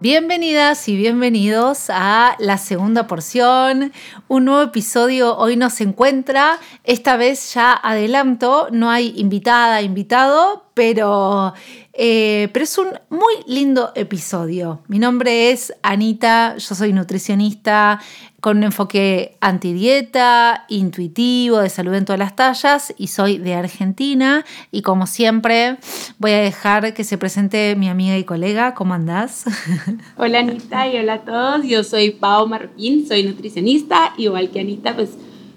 Bienvenidas y bienvenidos a la segunda porción. Un nuevo episodio hoy nos encuentra. Esta vez ya adelanto, no hay invitada, invitado, pero, eh, pero es un muy lindo episodio. Mi nombre es Anita, yo soy nutricionista, con un enfoque antidieta, intuitivo, de salud en todas las tallas y soy de Argentina y como siempre voy a dejar que se presente mi amiga y colega, ¿cómo andás? Hola Anita y hola a todos, yo soy Pau Marroquín, soy nutricionista, igual que Anita, pues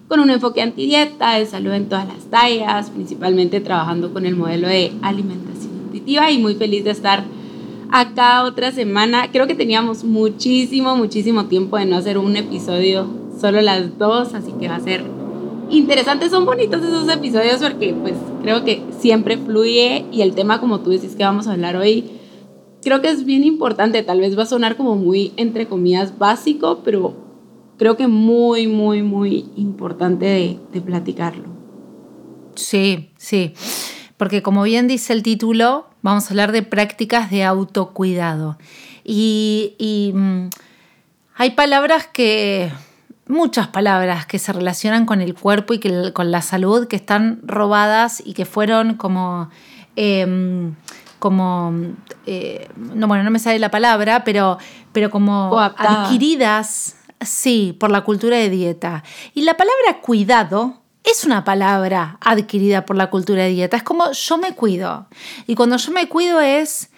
con un enfoque antidieta, de salud en todas las tallas, principalmente trabajando con el modelo de alimentación intuitiva y muy feliz de estar acá otra semana. Creo que teníamos muchísimo, muchísimo tiempo de no hacer un episodio solo las dos, así que va a ser interesante. Son bonitos esos episodios porque pues creo que siempre fluye y el tema como tú decís que vamos a hablar hoy, creo que es bien importante. Tal vez va a sonar como muy, entre comillas, básico, pero creo que muy, muy, muy importante de, de platicarlo. Sí, sí porque como bien dice el título, vamos a hablar de prácticas de autocuidado. Y, mm, hay palabras que, muchas palabras que se relacionan con el cuerpo y que, con la salud que están robadas y que fueron como... Em, como, eh, no, bueno, no me sale la palabra, pero, pero como adquiridas, sí, por la cultura de dieta. Y la palabra cuidado es una palabra adquirida por la cultura de dieta. Es como yo me cuido. Y cuando yo me cuido es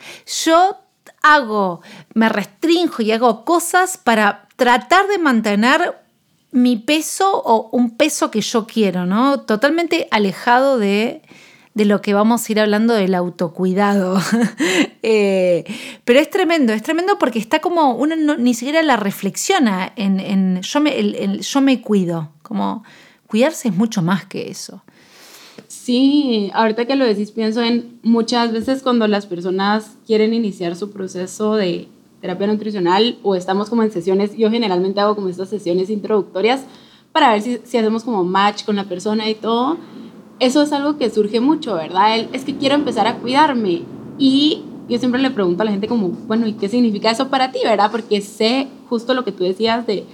yo hago, me restringo y hago cosas para tratar de mantener mi peso o un peso que yo quiero, ¿no? Totalmente alejado de, lo que vamos a ir hablando del autocuidado. Eh, pero es tremendo, es tremendo porque está como, uno ni siquiera la reflexiona en, yo, me, yo me cuido, como cuidarse es mucho más que eso. Sí, ahorita que lo decís pienso en muchas veces cuando las personas quieren iniciar su proceso de terapia nutricional o estamos como en sesiones, yo generalmente hago como estas sesiones introductorias para ver si, si hacemos como match con la persona y todo. Eso es algo que surge mucho, ¿verdad? es que quiero empezar a cuidarme y yo siempre le pregunto a la gente como, bueno, ¿y qué significa eso para ti, verdad? Porque sé justo lo que tú decías de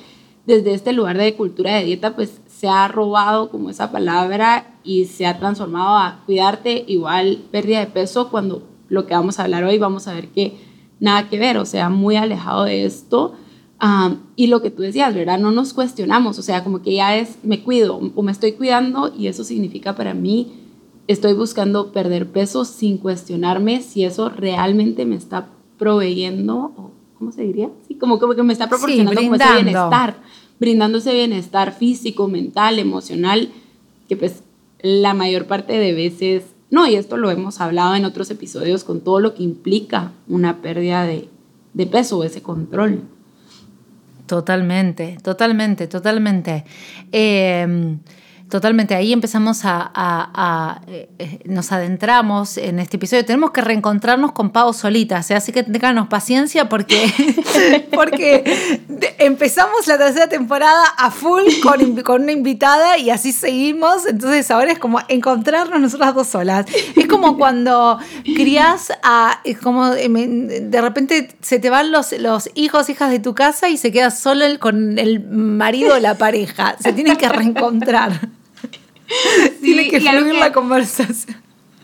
desde este lugar de cultura de dieta, pues se ha robado como esa palabra y se ha transformado a cuidarte igual pérdida de peso cuando lo que vamos a hablar hoy vamos a ver que nada que ver, o sea, muy alejado de esto. y lo que tú decías, ¿verdad? No nos cuestionamos, o sea, como que ya es, me cuido o me estoy cuidando y eso significa para mí, estoy buscando perder peso sin cuestionarme si eso realmente me está proveyendo, ¿cómo se diría? Sí, como, como que me está proporcionando como ese bienestar brindando ese bienestar físico, mental, emocional, que pues la mayor parte de veces, no, y esto lo hemos hablado en otros episodios con todo lo que implica una pérdida de, de peso o ese control. Totalmente, totalmente, totalmente. Eh, Totalmente, ahí empezamos a, eh, nos adentramos en este episodio. Tenemos que reencontrarnos con Pau solitas, ¿eh? así que tenganos paciencia porque, porque empezamos la tercera temporada a full con, con una invitada y así seguimos. Entonces ahora es como encontrarnos nosotras dos solas. Es como cuando crías a, es como de repente se te van los, los hijos, hijas de tu casa y se queda solo con el marido o la pareja. Se tienen que reencontrar. Tiene que fluir la conversación.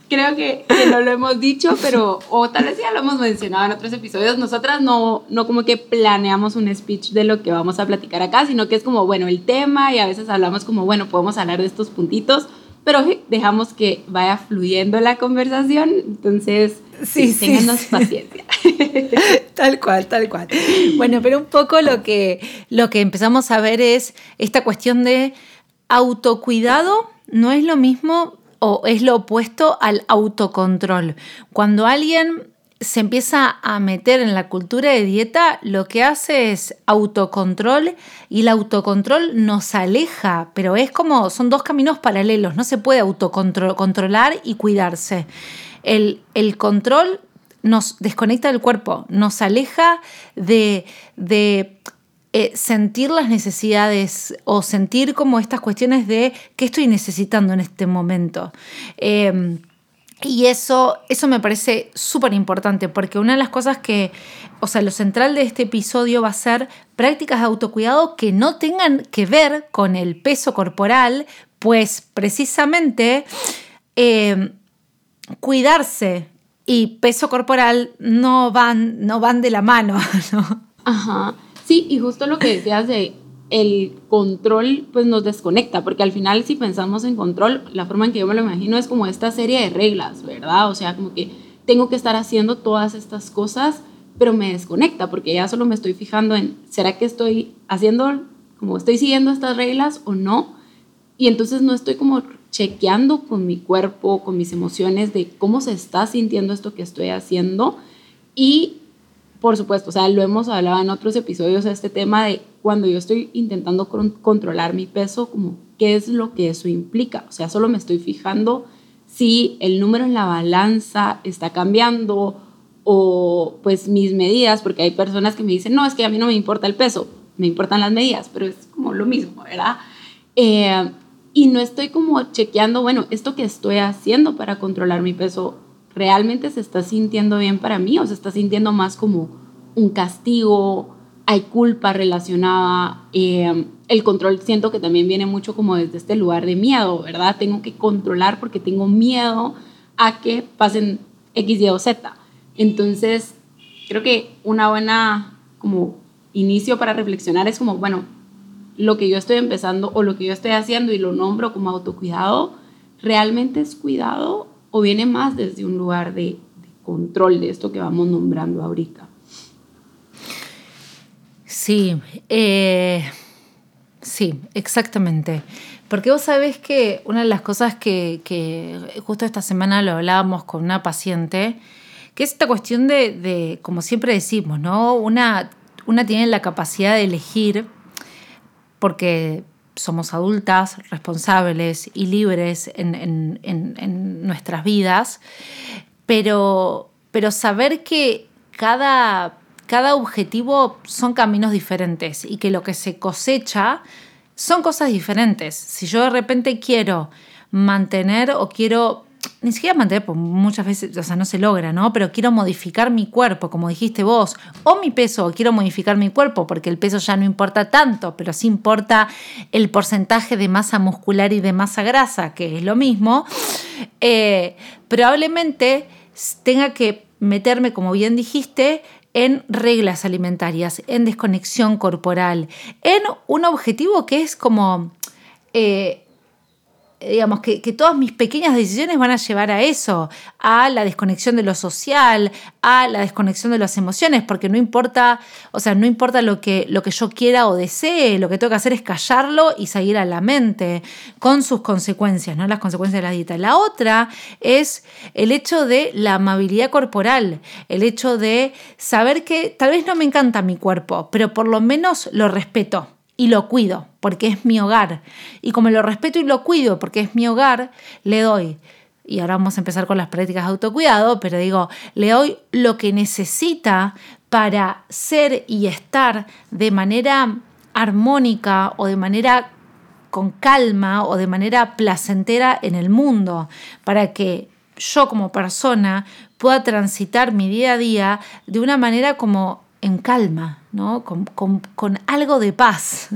Creo que, no lo hemos dicho, pero, o tal vez ya lo hemos mencionado en otros episodios, nosotras no, no como que planeamos un speech de lo que vamos a platicar acá, sino que es como, bueno, el tema y a veces hablamos como, bueno, podemos hablar de estos puntitos, pero dejamos que vaya fluyendo la conversación, entonces sí, sí, paciencia. tal cual, tal cual. Bueno, pero un poco lo que, lo que empezamos a ver es esta cuestión de autocuidado no es lo mismo o es lo opuesto al autocontrol. Cuando alguien se empieza a meter en la cultura de dieta, lo que hace es autocontrol y el autocontrol nos aleja, pero es como, son dos caminos paralelos, no se puede autocontrolar y cuidarse. El, el control nos desconecta del cuerpo, nos aleja de, de eh, sentir las necesidades o sentir como estas cuestiones de qué estoy necesitando en este momento. Em, y eso, eso me parece súper importante, porque una de las cosas que, o sea, lo central de este episodio va a ser prácticas de autocuidado que no tengan que ver con el peso corporal, pues precisamente eh, cuidarse y peso corporal no van, no van de la mano, ¿no? Ajá. Sí, y justo lo que decías de el control pues nos desconecta, porque al final si pensamos en control, la forma en que yo me lo imagino es como esta serie de reglas, ¿verdad? O sea, como que tengo que estar haciendo todas estas cosas, pero me desconecta, porque ya solo me estoy fijando en, ¿será que estoy haciendo, como estoy siguiendo estas reglas o no? Y entonces no estoy como chequeando con mi cuerpo, con mis emociones de cómo se está sintiendo esto que estoy haciendo. Y por supuesto, o sea, lo hemos hablado en otros episodios, este tema de cuando yo estoy intentando controlar mi peso, como qué es lo que eso implica. O sea, solo me estoy fijando si el número en la balanza está cambiando o pues mis medidas, porque hay personas que me dicen, no, es que a mí no me importa el peso, me importan las medidas, pero es como lo mismo, ¿verdad? Eh, y no estoy como chequeando, bueno, esto que estoy haciendo para controlar mi peso realmente se está sintiendo bien para mí o se está sintiendo más como un castigo, hay culpa relacionada, eh, el control siento que también viene mucho como desde este lugar de miedo, ¿verdad? Tengo que controlar porque tengo miedo a que pasen X, Y o Z. Entonces, creo que una buena como inicio para reflexionar es como, bueno, lo que yo estoy empezando o lo que yo estoy haciendo y lo nombro como autocuidado, ¿realmente es cuidado o viene más desde un lugar de, control de esto que vamos nombrando ahorita. Sí, eh, sí, exactamente. Porque vos sabés que una de las cosas que, justo esta semana lo hablábamos con una paciente, que es esta cuestión de, como siempre decimos, ¿no? Una, una tiene la capacidad de elegir porque somos adultas, responsables y libres en, nuestras vidas, pero, pero saber que cada, cada objetivo son caminos diferentes y que lo que se cosecha son cosas diferentes. Si yo de repente quiero mantener o quiero ni siquiera mantener, pues muchas veces, o sea, no se logra, ¿no? Pero quiero modificar mi cuerpo, como dijiste vos, o mi peso, quiero modificar mi cuerpo, porque el peso ya no importa tanto, pero sí importa el porcentaje de masa muscular y de masa grasa, que es lo mismo, eh, probablemente tenga que meterme, como bien dijiste, en reglas alimentarias, en desconexión corporal, en un objetivo que es como... Eh, digamos, que, todas mis pequeñas decisiones van a llevar a eso, a la desconexión de lo social, a la desconexión de las emociones, porque no importa, o sea, no importa lo que, lo que yo quiera o desee, lo que tengo que hacer es callarlo y seguir a la mente con sus consecuencias, ¿no? Las consecuencias de la dieta. La otra es el hecho de la amabilidad corporal, el hecho de saber que tal vez no me encanta mi cuerpo, pero por lo menos lo respeto y lo cuido porque es mi hogar. Y como lo respeto y lo cuido porque es mi hogar, le doy, y ahora vamos a empezar con las prácticas de autocuidado, pero digo, le doy lo que necesita para ser y estar de manera armónica o de manera con calma o de manera placentera en el mundo, para que yo como persona pueda transitar mi día a día de una manera como en calma, ¿no? Con, algo de paz.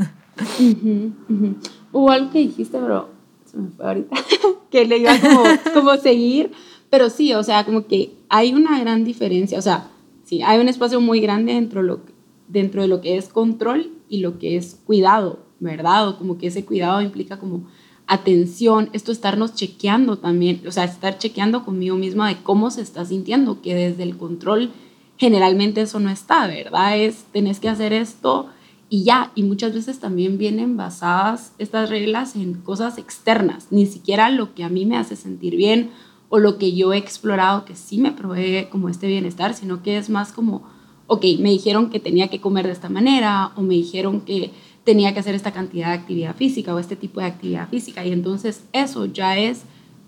Hubo algo que dijiste, pero se me fue ahorita, que le iba como, como seguir, pero sí, o sea, como que hay una gran diferencia, o sea, sí, hay un espacio muy grande dentro, lo, dentro de lo que es control y lo que es cuidado, ¿verdad? O como que ese cuidado implica como atención, esto estarnos chequeando también, o sea, estar chequeando conmigo misma de cómo se está sintiendo, que desde el control generalmente eso no está, ¿verdad? Es, tenés que hacer esto y ya, y muchas veces también vienen basadas estas reglas en cosas externas, ni siquiera lo que a mí me hace sentir bien o lo que yo he explorado que sí me provee como este bienestar, sino que es más como, ok, me dijeron que tenía que comer de esta manera o me dijeron que tenía que hacer esta cantidad de actividad física o este tipo de actividad física y entonces eso ya es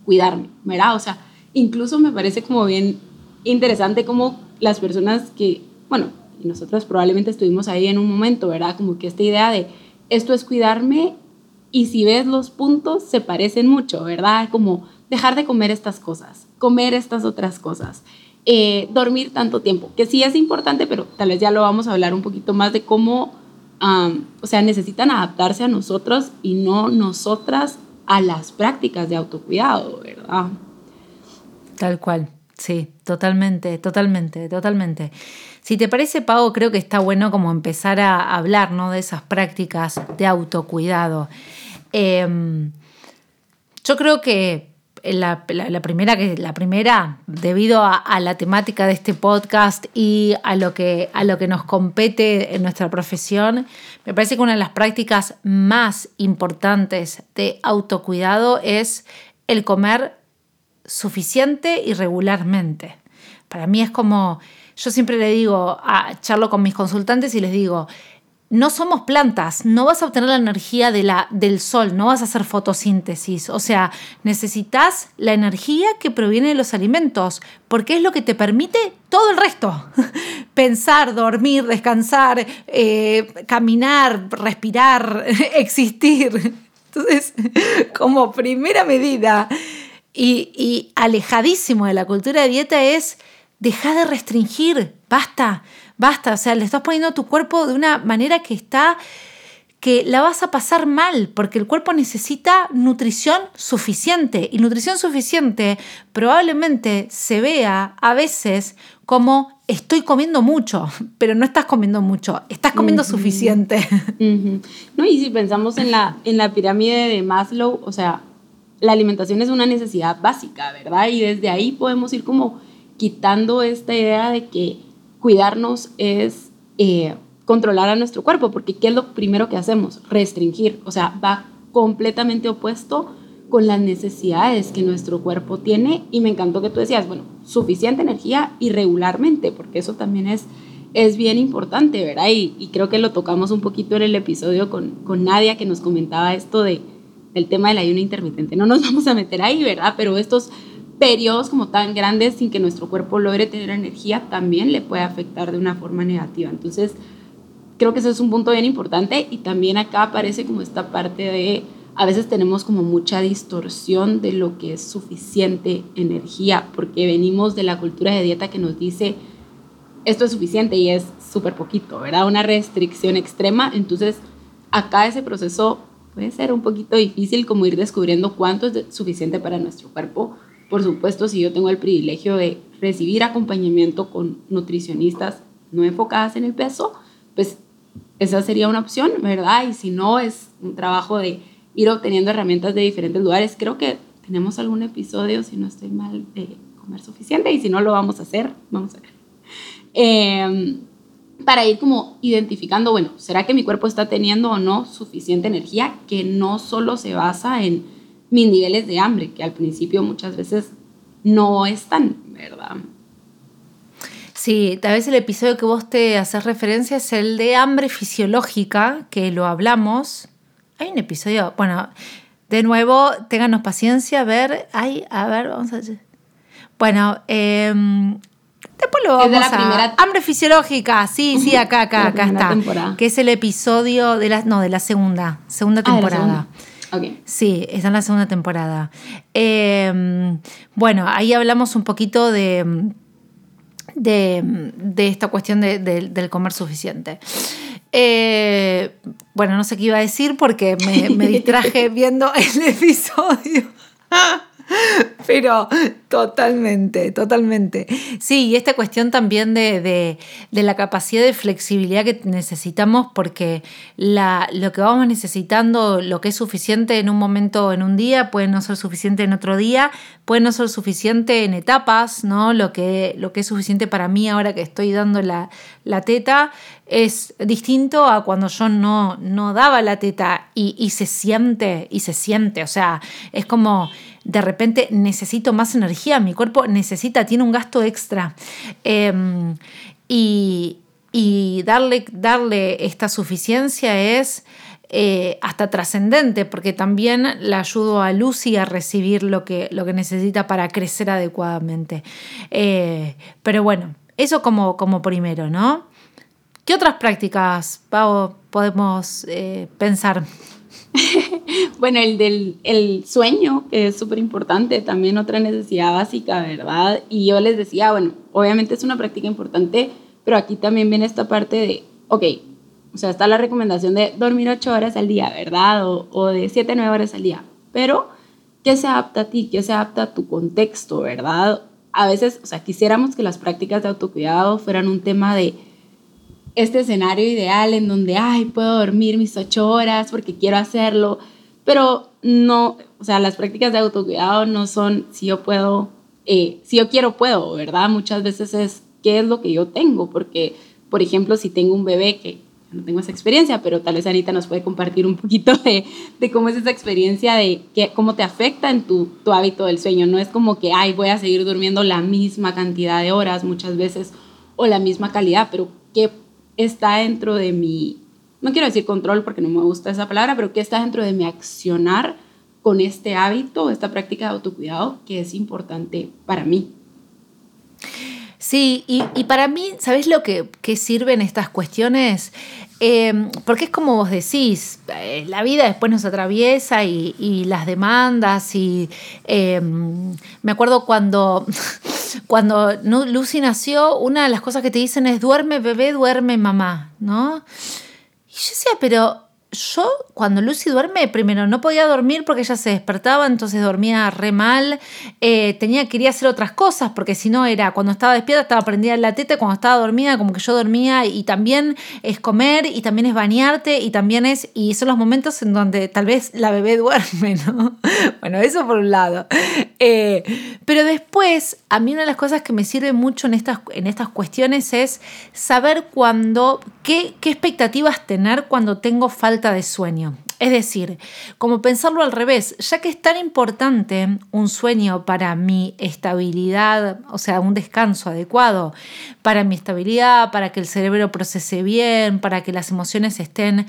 cuidarme, ¿verdad? O sea, incluso me parece como bien interesante como las personas que, bueno, nosotros probablemente estuvimos ahí en un momento, ¿verdad? Como que esta idea de esto es cuidarme y si ves los puntos se parecen mucho, ¿verdad? Como dejar de comer estas cosas, comer estas otras cosas, eh, dormir tanto tiempo, que sí es importante, pero tal vez ya lo vamos a hablar un poquito más de cómo, o sea, necesitan adaptarse a nosotros y no nosotras a las prácticas de autocuidado, ¿verdad? Tal cual, sí, totalmente, totalmente, totalmente. Si te parece, Pau, creo que está bueno como empezar a hablar ¿no? de esas prácticas de autocuidado. Em, yo creo que la, primera, la primera, debido a, la temática de este podcast y a lo, que, a lo que nos compete en nuestra profesión, me parece que una de las prácticas más importantes de autocuidado es el comer suficiente y regularmente. Para mí es como, yo siempre le digo, a, charlo con mis consultantes y les digo, no somos plantas, no vas a obtener la energía de la, del sol, no vas a hacer fotosíntesis. O sea, necesitas la energía que proviene de los alimentos, porque es lo que te permite todo el resto. Pensar, dormir, descansar, eh, caminar, respirar, existir. Entonces, como primera medida y, y alejadísimo de la cultura de dieta es dejar de restringir, basta Basta, o sea, le estás poniendo a tu cuerpo de una manera que está que la vas a pasar mal, porque el cuerpo necesita nutrición suficiente. Y nutrición suficiente probablemente se vea a veces como estoy comiendo mucho, pero no estás comiendo mucho, estás comiendo suficiente. No, y si pensamos en la, en la pirámide de Maslow, o sea, la alimentación es una necesidad básica, ¿verdad? Y desde ahí podemos ir como quitando esta idea de que cuidarnos es eh, controlar a nuestro cuerpo, porque ¿qué es lo primero que hacemos? Restringir, o sea, va completamente opuesto con las necesidades que nuestro cuerpo tiene y me encantó que tú decías, bueno, suficiente energía y regularmente, porque eso también es, es bien importante, ¿verdad? Y, y creo que lo tocamos un poquito en el episodio con, con Nadia que nos comentaba esto de, del tema del ayuno intermitente. No nos vamos a meter ahí, ¿verdad? Pero estos periodos como tan grandes sin que nuestro cuerpo logre tener energía también le puede afectar de una forma negativa. Entonces, creo que ese es un punto bien importante y también acá aparece como esta parte de a veces tenemos como mucha distorsión de lo que es suficiente energía porque venimos de la cultura de dieta que nos dice esto es suficiente y es súper poquito, ¿verdad? Una restricción extrema. Entonces, acá ese proceso puede ser un poquito difícil como ir descubriendo cuánto es suficiente para nuestro cuerpo por supuesto, si yo tengo el privilegio de recibir acompañamiento con nutricionistas no enfocadas en el peso, pues esa sería una opción, ¿verdad? Y si no, es un trabajo de ir obteniendo herramientas de diferentes lugares. Creo que tenemos algún episodio, si no estoy mal, de comer suficiente y si no lo vamos a hacer, vamos a ver. Em, para ir como identificando, bueno, ¿será que mi cuerpo está teniendo o no suficiente energía que no solo se basa en mis niveles de hambre, que al principio muchas veces no están, ¿verdad? Sí, tal vez el episodio que vos te haces referencia es el de hambre fisiológica, que lo hablamos. Hay un episodio, bueno, de nuevo, ténganos paciencia, a ver, hay, a ver, vamos a... Bueno, em, después lo vamos a... Hambre fisiológica, sí, sí, acá, acá, acá está. Que es el episodio de la, no, de la segunda, segunda ah, temporada. Sí, está en la segunda temporada. Em, bueno, ahí hablamos un poquito de, de, esta cuestión del comer suficiente. Eh, bueno, no sé qué iba a decir porque me, me distraje viendo el episodio. Pero totalmente, totalmente. Sí, y esta cuestión también de, la capacidad de flexibilidad que necesitamos, porque lo que vamos necesitando, lo que es suficiente en un momento, en un día, puede no ser suficiente en otro día, puede no ser suficiente en etapas, ¿no? Lo que, lo que es suficiente para mí ahora que estoy dando la, teta es distinto a cuando yo no, no daba la teta y, y se siente, y se siente, o sea, es como de repente necesito más energía, mi cuerpo necesita, tiene un gasto extra. Em, y, darle, darle esta suficiencia es eh, hasta trascendente, porque también la ayudo a Lucy a recibir lo que, lo que necesita para crecer adecuadamente. Eh, pero bueno, eso como, como primero, ¿no? ¿Qué otras prácticas, podemos eh, pensar? bueno, el del el sueño, es súper importante, también otra necesidad básica, ¿verdad? Y yo les decía, bueno, obviamente es una práctica importante, pero aquí también viene esta parte de, ok, o sea, está la recomendación de dormir ocho horas al día, ¿verdad? O, o de siete, nueve horas al día, pero ¿qué se adapta a ti? ¿Qué se adapta a tu contexto, ¿verdad? A veces, o sea, quisiéramos que las prácticas de autocuidado fueran un tema de este escenario ideal en donde, ay, puedo dormir mis ocho horas porque quiero hacerlo, pero no, o sea, las prácticas de autocuidado no son si yo puedo, eh, si yo quiero, puedo, ¿verdad? Muchas veces es qué es lo que yo tengo, porque, por ejemplo, si tengo un bebé que no tengo esa experiencia, pero tal vez Anita nos puede compartir un poquito de, de cómo es esa experiencia, de que, cómo te afecta en tu, tu hábito del sueño. No es como que, ay, voy a seguir durmiendo la misma cantidad de horas muchas veces o la misma calidad, pero qué está dentro de mi, no quiero decir control porque no me gusta esa palabra, pero qué está dentro de mi accionar con este hábito, esta práctica de autocuidado que es importante para mí. Sí, y, para mí, ¿sabes lo que, sirven estas cuestiones? Em, porque es como vos decís, eh, la vida después nos atraviesa y, las demandas y em, me acuerdo cuando cuando Lucy nació, una de las cosas que te dicen es duerme bebé, duerme mamá, ¿no? Y yo decía, pero yo cuando Lucy duerme, primero no podía dormir porque ella se despertaba, entonces dormía re mal, eh, tenía, quería hacer otras cosas porque si no era, cuando estaba despierta estaba prendida en la teta, cuando estaba dormida como que yo dormía y también es comer y también es bañarte y también es, y son los momentos en donde tal vez la bebé duerme, ¿no? bueno, eso por un lado. Eh, pero después, a mí una de las cosas que me sirve mucho en estas, en estas cuestiones es saber cuándo, qué, qué expectativas tener cuando tengo falta de sueño. Es decir, como pensarlo al revés, ya que es tan importante un sueño para mi estabilidad, o sea, un descanso adecuado, para mi estabilidad, para que el cerebro procese bien, para que las emociones estén,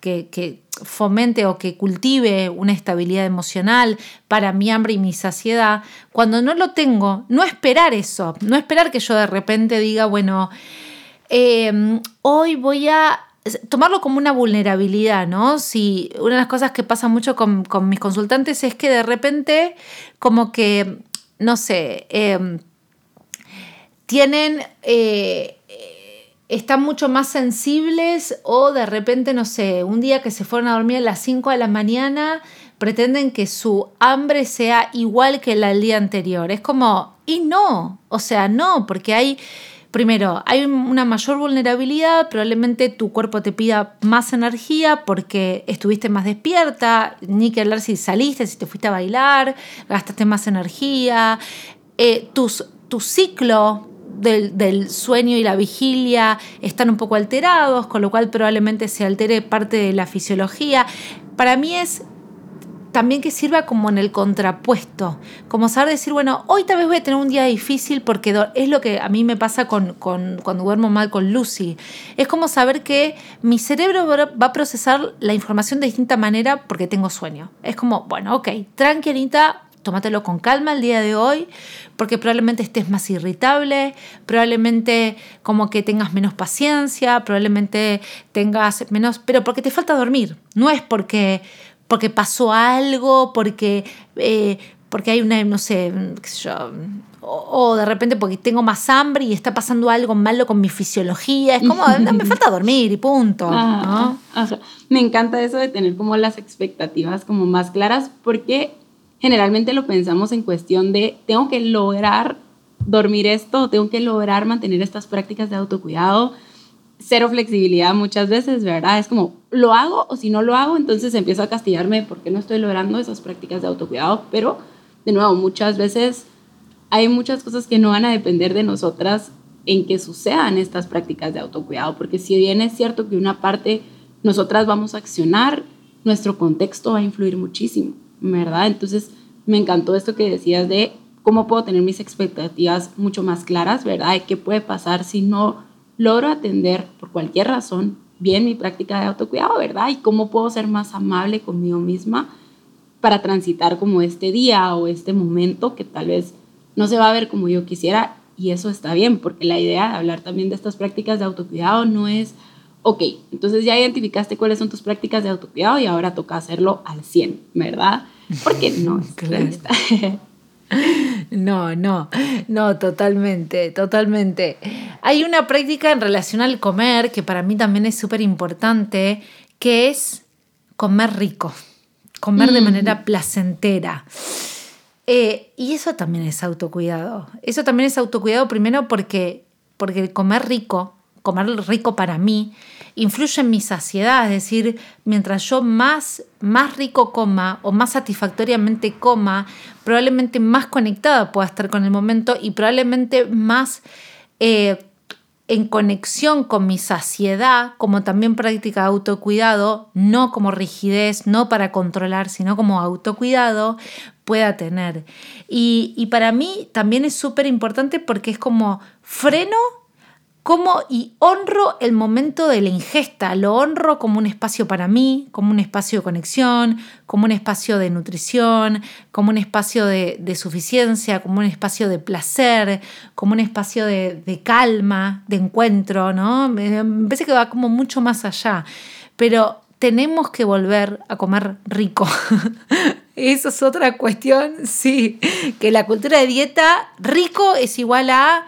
que, que fomente o que cultive una estabilidad emocional para mi hambre y mi saciedad, cuando no lo tengo, no esperar eso, no esperar que yo de repente diga, bueno, eh, hoy voy a tomarlo como una vulnerabilidad, ¿no? Si una de las cosas que pasa mucho con, mis consultantes es que de repente, como que, no sé, em, tienen, eh, están mucho más sensibles o de repente, no sé, un día que se fueron a dormir a las 5 de la mañana, pretenden que su hambre sea igual que la del día anterior. Es como, y no, o sea, no, porque hay Primero, hay una mayor vulnerabilidad, probablemente tu cuerpo te pida más energía porque estuviste más despierta, ni que hablar si saliste, si te fuiste a bailar, gastaste más energía, eh, tu ciclo del, sueño y la vigilia están un poco alterados, con lo cual probablemente se altere parte de la fisiología. Para mí es también que sirva como en el contrapuesto, como saber decir, bueno, hoy tal vez voy a tener un día difícil porque es lo que a mí me pasa con, cuando duermo mal con Lucy. Es como saber que mi cerebro va a procesar la información de distinta manera porque tengo sueño. Es como, bueno, ok, tranquilita, tómatelo con calma el día de hoy, porque probablemente estés más irritable, probablemente como que tengas menos paciencia, probablemente tengas menos, pero porque te falta dormir, no es porque porque pasó algo, porque, eh, porque hay una, no sé, qué sé yo, o, de repente porque tengo más hambre y está pasando algo malo con mi fisiología. Es como, me falta dormir y punto. Me encanta eso de tener como las expectativas como más claras porque generalmente lo pensamos en cuestión de tengo que lograr dormir esto, tengo que lograr mantener estas prácticas de autocuidado, cero flexibilidad muchas veces, ¿verdad? Es como, ¿lo hago o si no lo hago? Entonces empiezo a castigarme porque no estoy logrando esas prácticas de autocuidado, pero de nuevo, muchas veces hay muchas cosas que no van a depender de nosotras en que sucedan estas prácticas de autocuidado, porque si bien es cierto que una parte nosotras vamos a accionar, nuestro contexto va a influir muchísimo, ¿verdad? Entonces, me encantó esto que decías de cómo puedo tener mis expectativas mucho más claras, ¿verdad? qué puede pasar si no logro atender por cualquier razón bien mi práctica de autocuidado, ¿verdad? Y cómo puedo ser más amable conmigo misma para transitar como este día o este momento que tal vez no se va a ver como yo quisiera y eso está bien, porque la idea de hablar también de estas prácticas de autocuidado no es, ok, entonces ya identificaste cuáles son tus prácticas de autocuidado y ahora toca hacerlo al 100, ¿verdad? Porque no es No, no, no, totalmente, totalmente. Hay una práctica en relación al comer que para mí también es súper importante, que es comer rico, comer de mm. manera placentera. Eh, y eso también es autocuidado. Eso también es autocuidado primero porque, porque comer rico, comer rico para mí, influye en mi saciedad, es decir, mientras yo más, más rico coma o más satisfactoriamente coma, probablemente más conectada pueda estar con el momento y probablemente más eh, en conexión con mi saciedad, como también práctica de autocuidado, no como rigidez, no para controlar, sino como autocuidado, pueda tener. Y, y para mí también es súper importante porque es como freno como y honro el momento de la ingesta, lo honro como un espacio para mí, como un espacio de conexión, como un espacio de nutrición, como un espacio de, suficiencia, como un espacio de placer, como un espacio de, calma, de encuentro, ¿no? Me, parece que va como mucho más allá, pero tenemos que volver a comer rico. Eso es otra cuestión, sí, que la cultura de dieta rico es igual a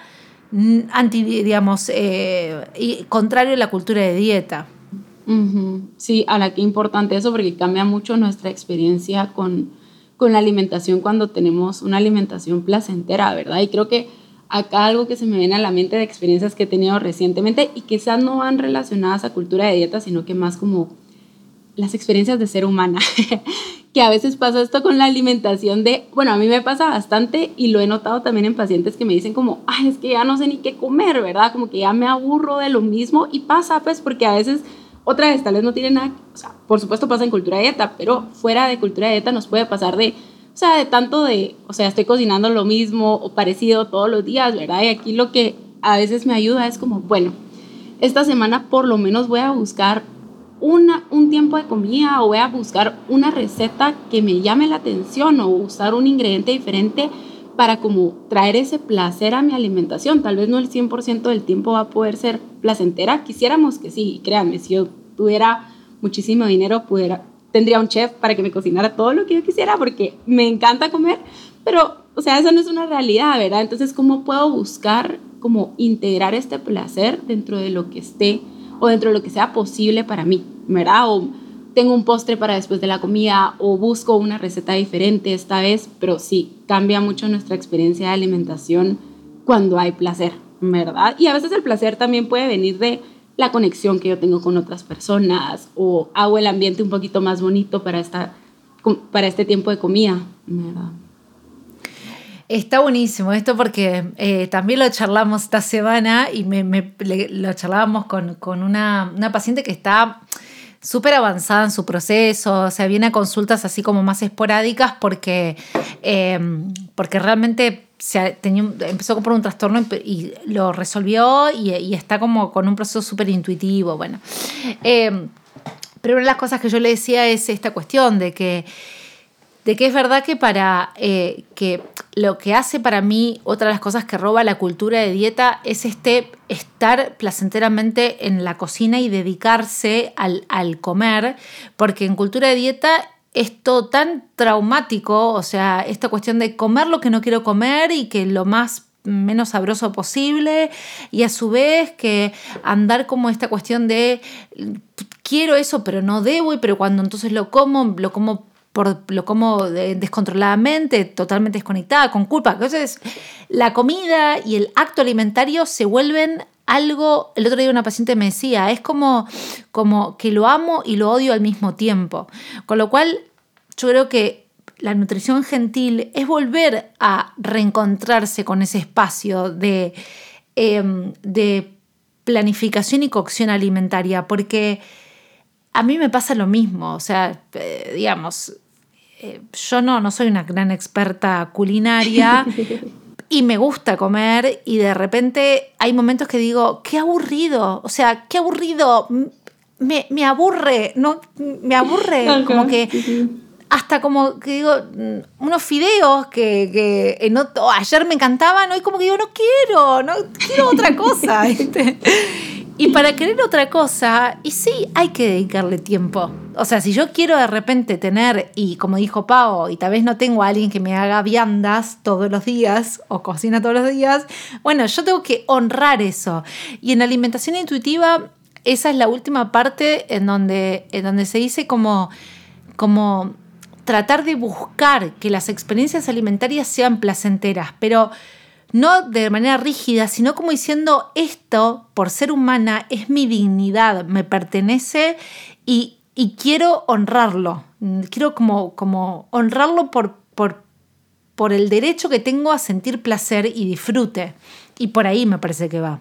anti, digamos, eh, y contrario a la cultura de dieta. Sí, ahora qué importante eso porque cambia mucho nuestra experiencia con, con la alimentación cuando tenemos una alimentación placentera, ¿verdad? Y creo que acá algo que se me viene a la mente de experiencias que he tenido recientemente y quizás no van relacionadas a cultura de dieta, sino que más como las experiencias de ser humana, que a veces pasa esto con la alimentación de, bueno, a mí me pasa bastante y lo he notado también en pacientes que me dicen como, ay, es que ya no sé ni qué comer, ¿verdad? Como que ya me aburro de lo mismo y pasa pues porque a veces, otra vez, no tiene nada, o sea, por supuesto pasa en cultura de dieta, pero fuera de cultura de dieta nos puede pasar de, o sea, de tanto de, o sea, estoy cocinando lo mismo o parecido todos los días, ¿verdad? Y aquí lo que a veces me ayuda es como, bueno, esta semana por lo menos voy a buscar una, un tiempo de comida o voy a buscar una receta que me llame la atención o usar un ingrediente diferente para como traer ese placer a mi alimentación. Tal vez no el 100% del tiempo va a poder ser placentera. Quisiéramos que sí, créanme, si yo tuviera muchísimo dinero, pudiera, tendría un chef para que me cocinara todo lo que yo quisiera porque me encanta comer, pero, o sea, eso no es una realidad, ¿verdad? Entonces, ¿cómo puedo buscar, como integrar este placer dentro de lo que esté o dentro de lo que sea posible para mí, ¿verdad? O tengo un postre para después de la comida o busco una receta diferente esta vez, pero sí, cambia mucho nuestra experiencia de alimentación cuando hay placer, ¿verdad? Y a veces el placer también puede venir de la conexión que yo tengo con otras personas o hago el ambiente un poquito más bonito para, esta, para este tiempo de comida, ¿verdad? Está buenísimo esto porque eh, también lo charlamos esta semana y me, lo charlábamos con, una, paciente que está súper avanzada en su proceso, o sea, viene a consultas así como más esporádicas porque, em, porque realmente se empezó por un trastorno y lo resolvió y, está como con un proceso súper intuitivo, bueno. Em, pero una de las cosas que yo le decía es esta cuestión de que de que es verdad que para eh, que lo que hace para mí, otra de las cosas que roba la cultura de dieta es este estar placenteramente en la cocina y dedicarse al, al comer, porque en cultura de dieta es todo tan traumático, o sea, esta cuestión de comer lo que no quiero comer y que lo más menos sabroso posible y a su vez que andar como esta cuestión de quiero eso pero no debo y pero cuando entonces lo como lo como por lo como descontroladamente, totalmente desconectada, con culpa. Entonces, la comida y el acto alimentario se vuelven algo, el otro día una paciente me decía, es como, como que lo amo y lo odio al mismo tiempo. Con lo cual, yo creo que la nutrición gentil es volver a reencontrarse con ese espacio de, em, de planificación y cocción alimentaria, porque a mí me pasa lo mismo, o sea, eh, digamos, eh, yo no, no soy una gran experta culinaria. y me gusta comer y de repente hay momentos que digo, qué aburrido, o sea, qué aburrido, me, me aburre, no, me aburre, como que hasta como que digo, mm, unos fideos que, que ayer me encantaban, hoy como que digo, no quiero, no quiero otra cosa. Y para querer otra cosa, y sí, hay que dedicarle tiempo. O sea, si yo quiero de repente tener, y como dijo Pau, y tal vez no tengo a alguien que me haga viandas todos los días o cocina todos los días, bueno, yo tengo que honrar eso. Y en alimentación intuitiva, esa es la última parte en donde, en donde se dice como, como tratar de buscar que las experiencias alimentarias sean placenteras, pero no de manera rígida, sino como diciendo esto, por ser humana, es mi dignidad, me pertenece y, quiero honrarlo. Quiero como, como honrarlo por, por, por el derecho que tengo a sentir placer y disfrute. Y por ahí me parece que va.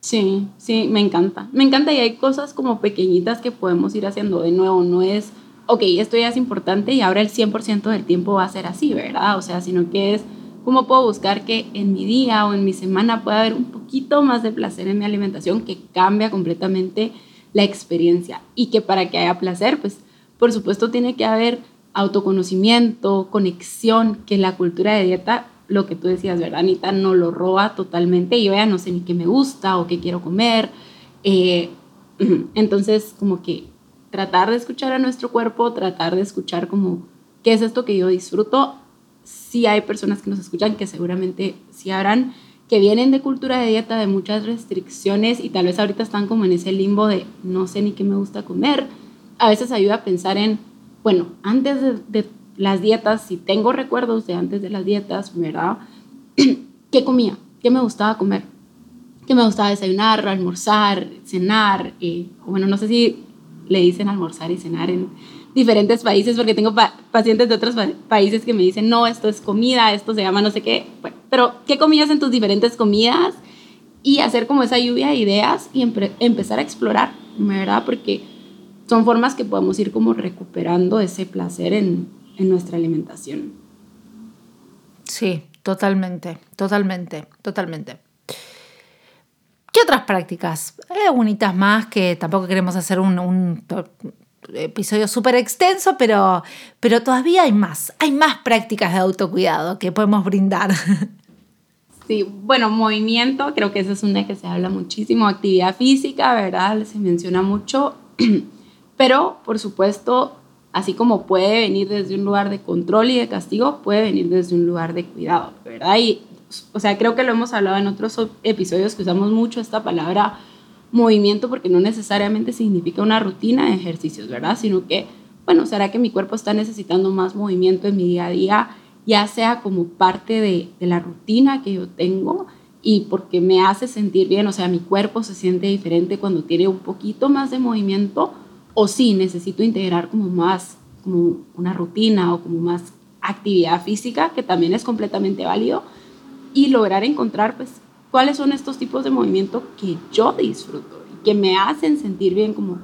Sí, sí, me encanta. Me encanta y hay cosas como pequeñitas que podemos ir haciendo. De nuevo, no es, ok, esto ya es importante y ahora el 100% del tiempo va a ser así, ¿verdad? O sea, sino que es ¿Cómo puedo buscar que en mi día o en mi semana pueda haber un poquito más de placer en mi alimentación que cambia completamente la experiencia? Y que para que haya placer, pues por supuesto tiene que haber autoconocimiento, conexión, que la cultura de dieta, lo que tú decías, ¿verdad, Anita? No lo roba totalmente y yo ya no sé ni qué me gusta o qué quiero comer. Eh, entonces, como que tratar de escuchar a nuestro cuerpo, tratar de escuchar como qué es esto que yo disfruto sí hay personas que nos escuchan que seguramente sí habrán, que vienen de cultura de dieta, de muchas restricciones y tal vez ahorita están como en ese limbo de no sé ni qué me gusta comer. A veces ayuda a pensar en, bueno, antes de, las dietas, si tengo recuerdos de antes de las dietas, ¿verdad? ¿Qué comía? ¿Qué me gustaba comer? ¿Qué me gustaba desayunar, almorzar, cenar? Eh, bueno, no sé si le dicen almorzar y cenar en diferentes países, porque tengo pacientes de otros países que me dicen, no, esto es comida, esto se llama no sé qué. Bueno, pero, ¿qué comías en tus diferentes comidas? Y hacer como esa lluvia de ideas y empezar a explorar, ¿verdad? Porque son formas que podemos ir como recuperando ese placer en, en nuestra alimentación. Sí, totalmente, totalmente, totalmente. ¿Qué otras prácticas? Hay algunas más que tampoco queremos hacer un episodio súper extenso, pero, pero todavía hay más, hay más prácticas de autocuidado que podemos brindar. Sí, bueno, movimiento, creo que esa es una que se habla muchísimo, actividad física, ¿verdad? Se menciona mucho, pero por supuesto, así como puede venir desde un lugar de control y de castigo, puede venir desde un lugar de cuidado, ¿verdad? Y, o sea, creo que lo hemos hablado en otros episodios que usamos mucho esta palabra movimiento porque no necesariamente significa una rutina de ejercicios, ¿verdad? Sino que, bueno, será que mi cuerpo está necesitando más movimiento en mi día a día, ya sea como parte de, la rutina que yo tengo y porque me hace sentir bien, o sea, mi cuerpo se siente diferente cuando tiene un poquito más de movimiento o sí necesito integrar como más, como una rutina o como más actividad física, que también es completamente válido, y lograr encontrar pues cuáles son estos tipos de movimiento que yo disfruto y que me hacen sentir bien como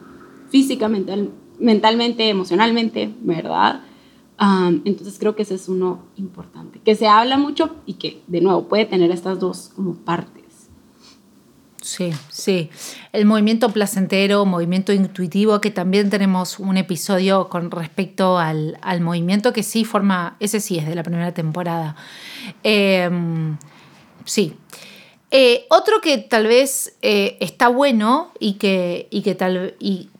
físicamente, mentalmente, emocionalmente, ¿verdad? entonces creo que ese es uno importante, que se habla mucho y que de nuevo puede tener estas dos como partes. Sí, sí. El movimiento placentero, movimiento intuitivo, que también tenemos un episodio con respecto al, al movimiento que sí forma, ese sí es de la primera temporada. Em, sí. Eh, otro que tal vez eh, está bueno y que, y que tal y,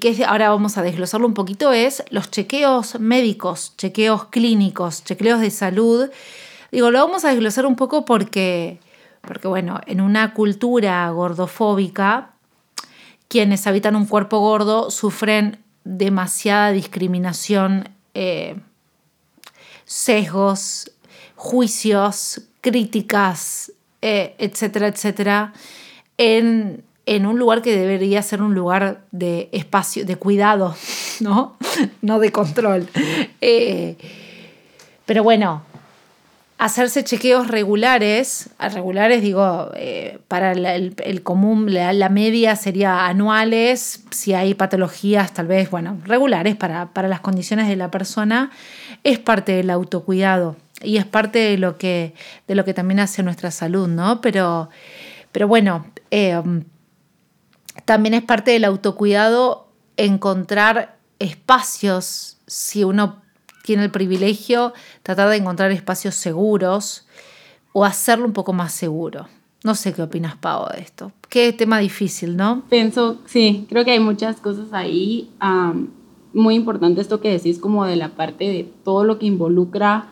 que ahora vamos a desglosarlo un poquito es los chequeos médicos, chequeos clínicos, chequeos de salud. Digo, lo vamos a desglosar un poco porque, porque bueno, en una cultura gordofóbica, quienes habitan un cuerpo gordo sufren demasiada discriminación, eh, sesgos, juicios, críticas, eh, etcétera, etcétera, en, un lugar que debería ser un lugar de espacio, de cuidado, ¿no? no de control. Eh, pero bueno, hacerse chequeos regulares, regulares digo, eh, para el, común, la, media sería anuales, si hay patologías tal vez, bueno, regulares para, las condiciones de la persona, es parte del autocuidado y es parte de lo que, de lo que también hace nuestra salud, ¿no? Pero, pero bueno, eh, también es parte del autocuidado encontrar espacios, si uno tiene el privilegio, tratar de encontrar espacios seguros o hacerlo un poco más seguro. No sé qué opinas, Pau, de esto. Qué tema difícil, ¿no? Pienso, sí, creo que hay muchas cosas ahí. muy importante esto que decís, como de la parte de todo lo que involucra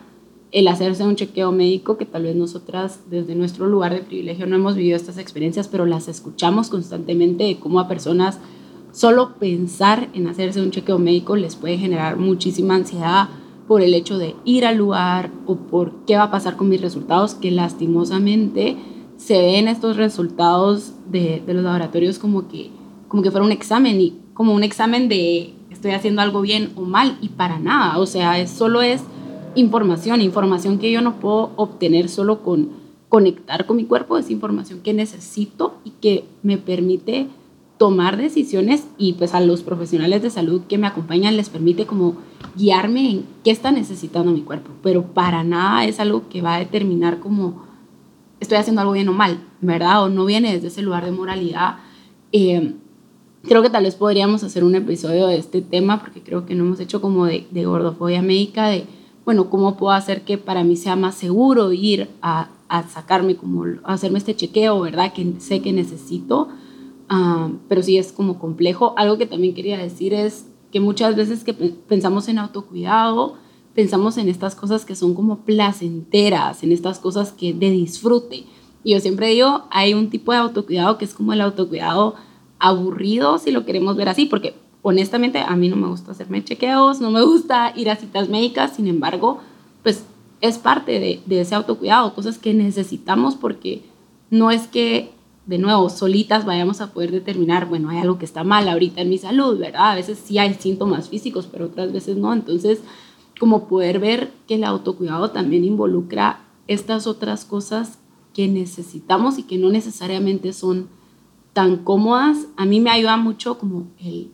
el hacerse un chequeo médico, que tal vez nosotras desde nuestro lugar de privilegio no hemos vivido estas experiencias, pero las escuchamos constantemente de cómo a personas solo pensar en hacerse un chequeo médico les puede generar muchísima ansiedad, por el hecho de ir al lugar o por qué va a pasar con mis resultados, que lastimosamente se ven estos resultados de, los laboratorios como que, como que fuera un examen y como un examen de estoy haciendo algo bien o mal y para nada, o sea, es, solo es información, información que yo no puedo obtener solo con conectar con mi cuerpo, es información que necesito y que me permite tomar decisiones y pues a los profesionales de salud que me acompañan les permite como guiarme en qué está necesitando mi cuerpo, pero para nada es algo que va a determinar como estoy haciendo algo bien o mal, ¿verdad? O no viene desde ese lugar de moralidad. Eh, creo que tal vez podríamos hacer un episodio de este tema porque creo que no hemos hecho como de, de gordofobia médica, de, bueno, cómo puedo hacer que para mí sea más seguro ir a, sacarme como, a hacerme este chequeo, ¿verdad? Que sé que necesito Ah, pero sí es como complejo. Algo que también quería decir es que muchas veces que pensamos en autocuidado, pensamos en estas cosas que son como placenteras, en estas cosas que de disfrute. Y yo siempre digo, hay un tipo de autocuidado que es como el autocuidado aburrido, si lo queremos ver así, porque honestamente a mí no me gusta hacerme chequeos, no me gusta ir a citas médicas, sin embargo, pues es parte de, de ese autocuidado, cosas que necesitamos porque no es que de nuevo, solitas vayamos a poder determinar, bueno, hay algo que está mal ahorita en mi salud, ¿verdad? A veces sí hay síntomas físicos, pero otras veces no. Entonces, como poder ver que el autocuidado también involucra estas otras cosas que necesitamos y que no necesariamente son tan cómodas, a mí me ayuda mucho como el,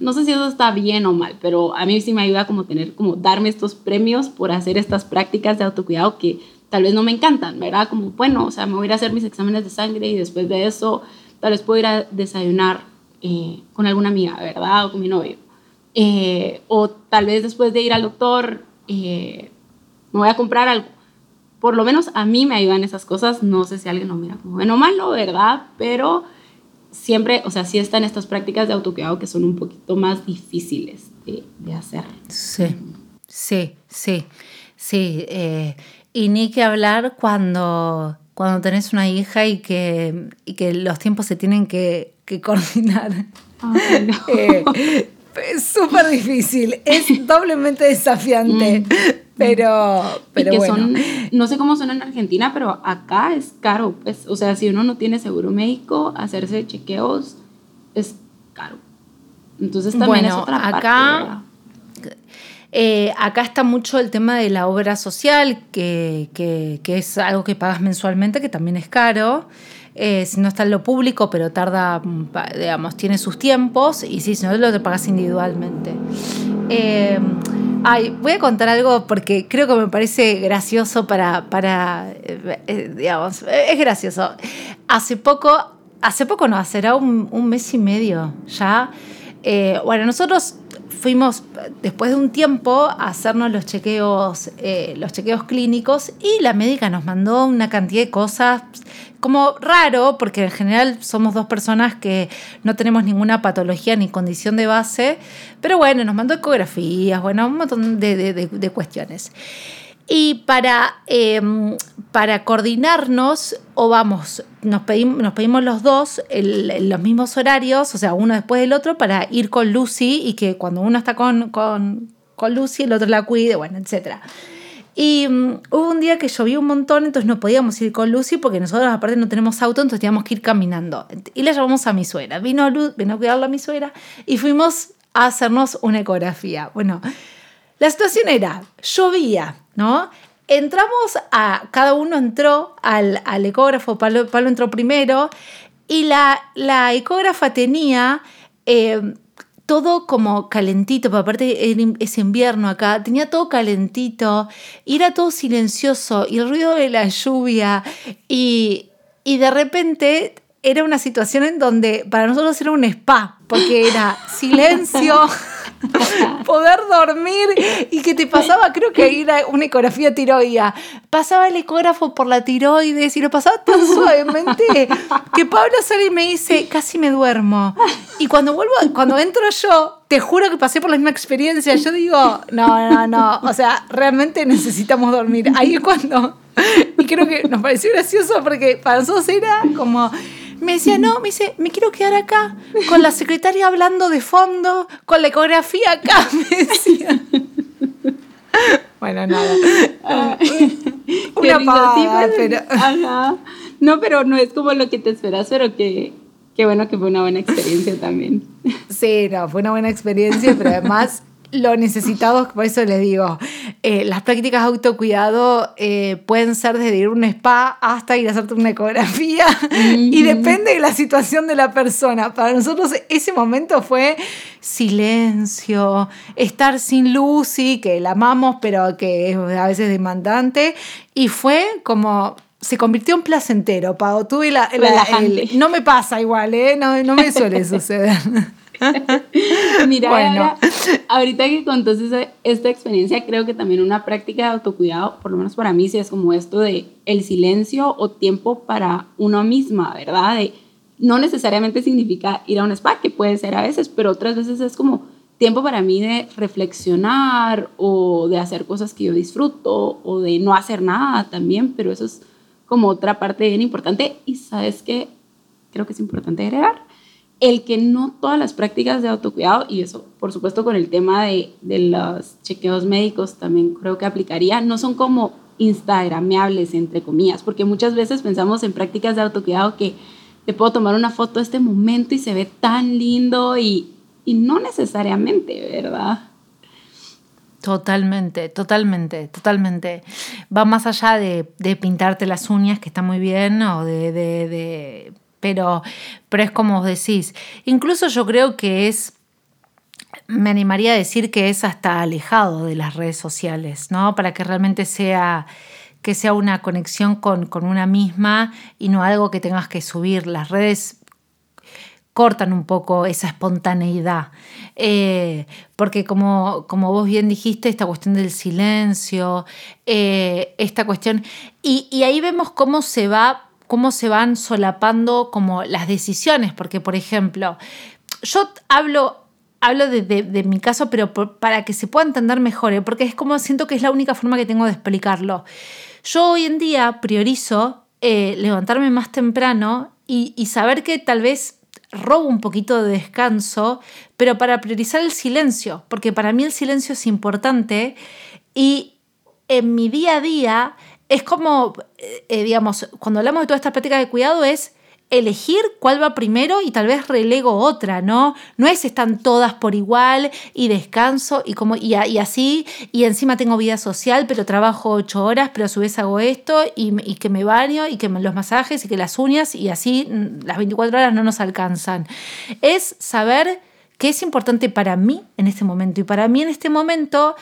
no sé si eso está bien o mal, pero a mí sí me ayuda como tener, como darme estos premios por hacer estas prácticas de autocuidado que tal vez no me encantan, ¿verdad? Como, bueno, o sea, me voy a ir a hacer mis exámenes de sangre y después de eso tal vez puedo ir a desayunar eh, con alguna amiga, ¿verdad? O con mi novio. Eh, o tal vez después de ir al doctor eh, me voy a comprar algo. Por lo menos a mí me ayudan esas cosas. No sé si alguien lo mira como bueno o malo, ¿verdad? Pero siempre, o sea, sí están estas prácticas de autocuidado que son un poquito más difíciles de, de hacer. Sí, sí, sí, sí. Y ni que hablar cuando, cuando tenés una hija y que, y que los tiempos se tienen que, que coordinar. Eh, es súper difícil, es doblemente desafiante. Mm. Pero, pero que son, no sé cómo son en Argentina, pero acá es caro. Pues, o sea, si uno no tiene seguro médico, hacerse chequeos es caro. Entonces también es otra acá, eh, acá está mucho el tema de la obra social, que, es algo que pagas mensualmente, que también es caro. Eh, si no está en lo público, pero tarda, digamos, tiene sus tiempos, y sí, si no lo te pagas individualmente. Eh, ay, voy a contar algo porque creo que me parece gracioso para, para digamos, es gracioso. Hace poco, hace poco no, será un, un mes y medio ya. bueno, nosotros fuimos después de un tiempo a hacernos los chequeos, eh, los chequeos clínicos y la médica nos mandó una cantidad de cosas como raro, porque en general somos dos personas que no tenemos ninguna patología ni condición de base, pero bueno, nos mandó ecografías, bueno, un montón de cuestiones. Y para, em, para coordinarnos, o vamos, nos pedimos, nos pedimos los dos los mismos horarios, o sea, uno después del otro, para ir con Lucy y que cuando uno está con, con, con Lucy, el otro la cuide, bueno, etc. Y mm, hubo un día que llovió un montón, entonces no podíamos ir con Lucy porque nosotros aparte no tenemos auto, entonces teníamos que ir caminando. Y le llamamos a mi suegra. Vino, Luz, vino a cuidarla a mi suegra y fuimos a hacernos una ecografía. Bueno, la situación era, llovía, ¿no? entramos a, cada uno entró al, ecógrafo, Pablo, entró primero, y la, la ecógrafa tenía eh, todo como calentito, pero aparte es invierno acá, tenía todo calentito, y era todo silencioso, y el ruido de la lluvia, y, y de repente era una situación en donde para nosotros era un spa, porque era silencio. poder dormir y que te pasaba, creo que era una ecografía tiroidea, pasaba el ecógrafo por la tiroides y lo pasaba tan suavemente que Pablo sale y me dice, casi me duermo. Y cuando vuelvo, cuando entro yo, te juro que pasé por la misma experiencia. Yo digo, no, no, no, o sea, realmente necesitamos dormir. Ahí es cuando, y creo que nos pareció gracioso porque para nosotros era como me decía, no, me dice, me quiero quedar acá, con la secretaria hablando de fondo, con la ecografía acá, me decía. Bueno, nada. Ah, una pero... Ajá. No, pero no es como lo que te esperas, pero que, qué bueno que fue una buena experiencia también. Sí, no, fue una buena experiencia, pero además lo necesitamos, por eso les digo, eh, las prácticas de autocuidado eh, pueden ser desde ir a un spa hasta ir a hacerte una ecografía y depende de la situación de la persona. Para nosotros ese momento fue silencio, estar sin Lucy, que la amamos pero que es a veces demandante, y fue como se convirtió en placentero, Pau. Tuve la, no me pasa igual, ¿eh? no, no me suele suceder. Mira, bueno. ahorita que contó esta experiencia, creo que también una práctica de autocuidado, por lo menos para mí, sí es como esto de el silencio o tiempo para uno misma, ¿verdad? De, no necesariamente significa ir a un spa, que puede ser a veces, pero otras veces es como tiempo para mí de reflexionar o de hacer cosas que yo disfruto o de no hacer nada también, pero eso es como otra parte bien importante y sabes que creo que es importante agregar el que no todas las prácticas de autocuidado, y eso por supuesto con el tema de, de los chequeos médicos también creo que aplicaría, no son como instagrameables, entre comillas, porque muchas veces pensamos en prácticas de autocuidado que te puedo tomar una foto de este momento y se ve tan lindo y, y no necesariamente, ¿verdad? Totalmente, totalmente, totalmente. Va más allá de, de, pintarte las uñas, que está muy bien, o de, de pero, pero es como vos decís. Incluso yo creo que es, me animaría a decir que es hasta alejado de las redes sociales, ¿no? Para que realmente sea que sea una conexión con, una misma y no algo que tengas que subir. Las redes cortan un poco esa espontaneidad. Eh, porque como, como vos bien dijiste, esta cuestión del silencio, eh, esta cuestión, y, ahí vemos cómo se va cómo se van solapando como las decisiones, porque por ejemplo, yo hablo, hablo de, mi caso, pero para que se pueda entender mejor, ¿eh? porque es como siento que es la única forma que tengo de explicarlo. Yo hoy en día priorizo eh, levantarme más temprano y, y saber que tal vez robo un poquito de descanso, pero para priorizar el silencio, porque para mí el silencio es importante y en mi día a día es como, eh, eh, digamos, cuando hablamos de toda esta práctica de cuidado es elegir cuál va primero y tal vez relego otra, ¿no? No es están todas por igual y descanso y, como, y, así, y encima tengo vida social, pero trabajo ocho horas, pero a su vez hago esto y, y que me baño y que los masajes y que las uñas y así mm, las 24 horas no nos alcanzan. Es saber qué es importante para mí en este momento y para mí en este momento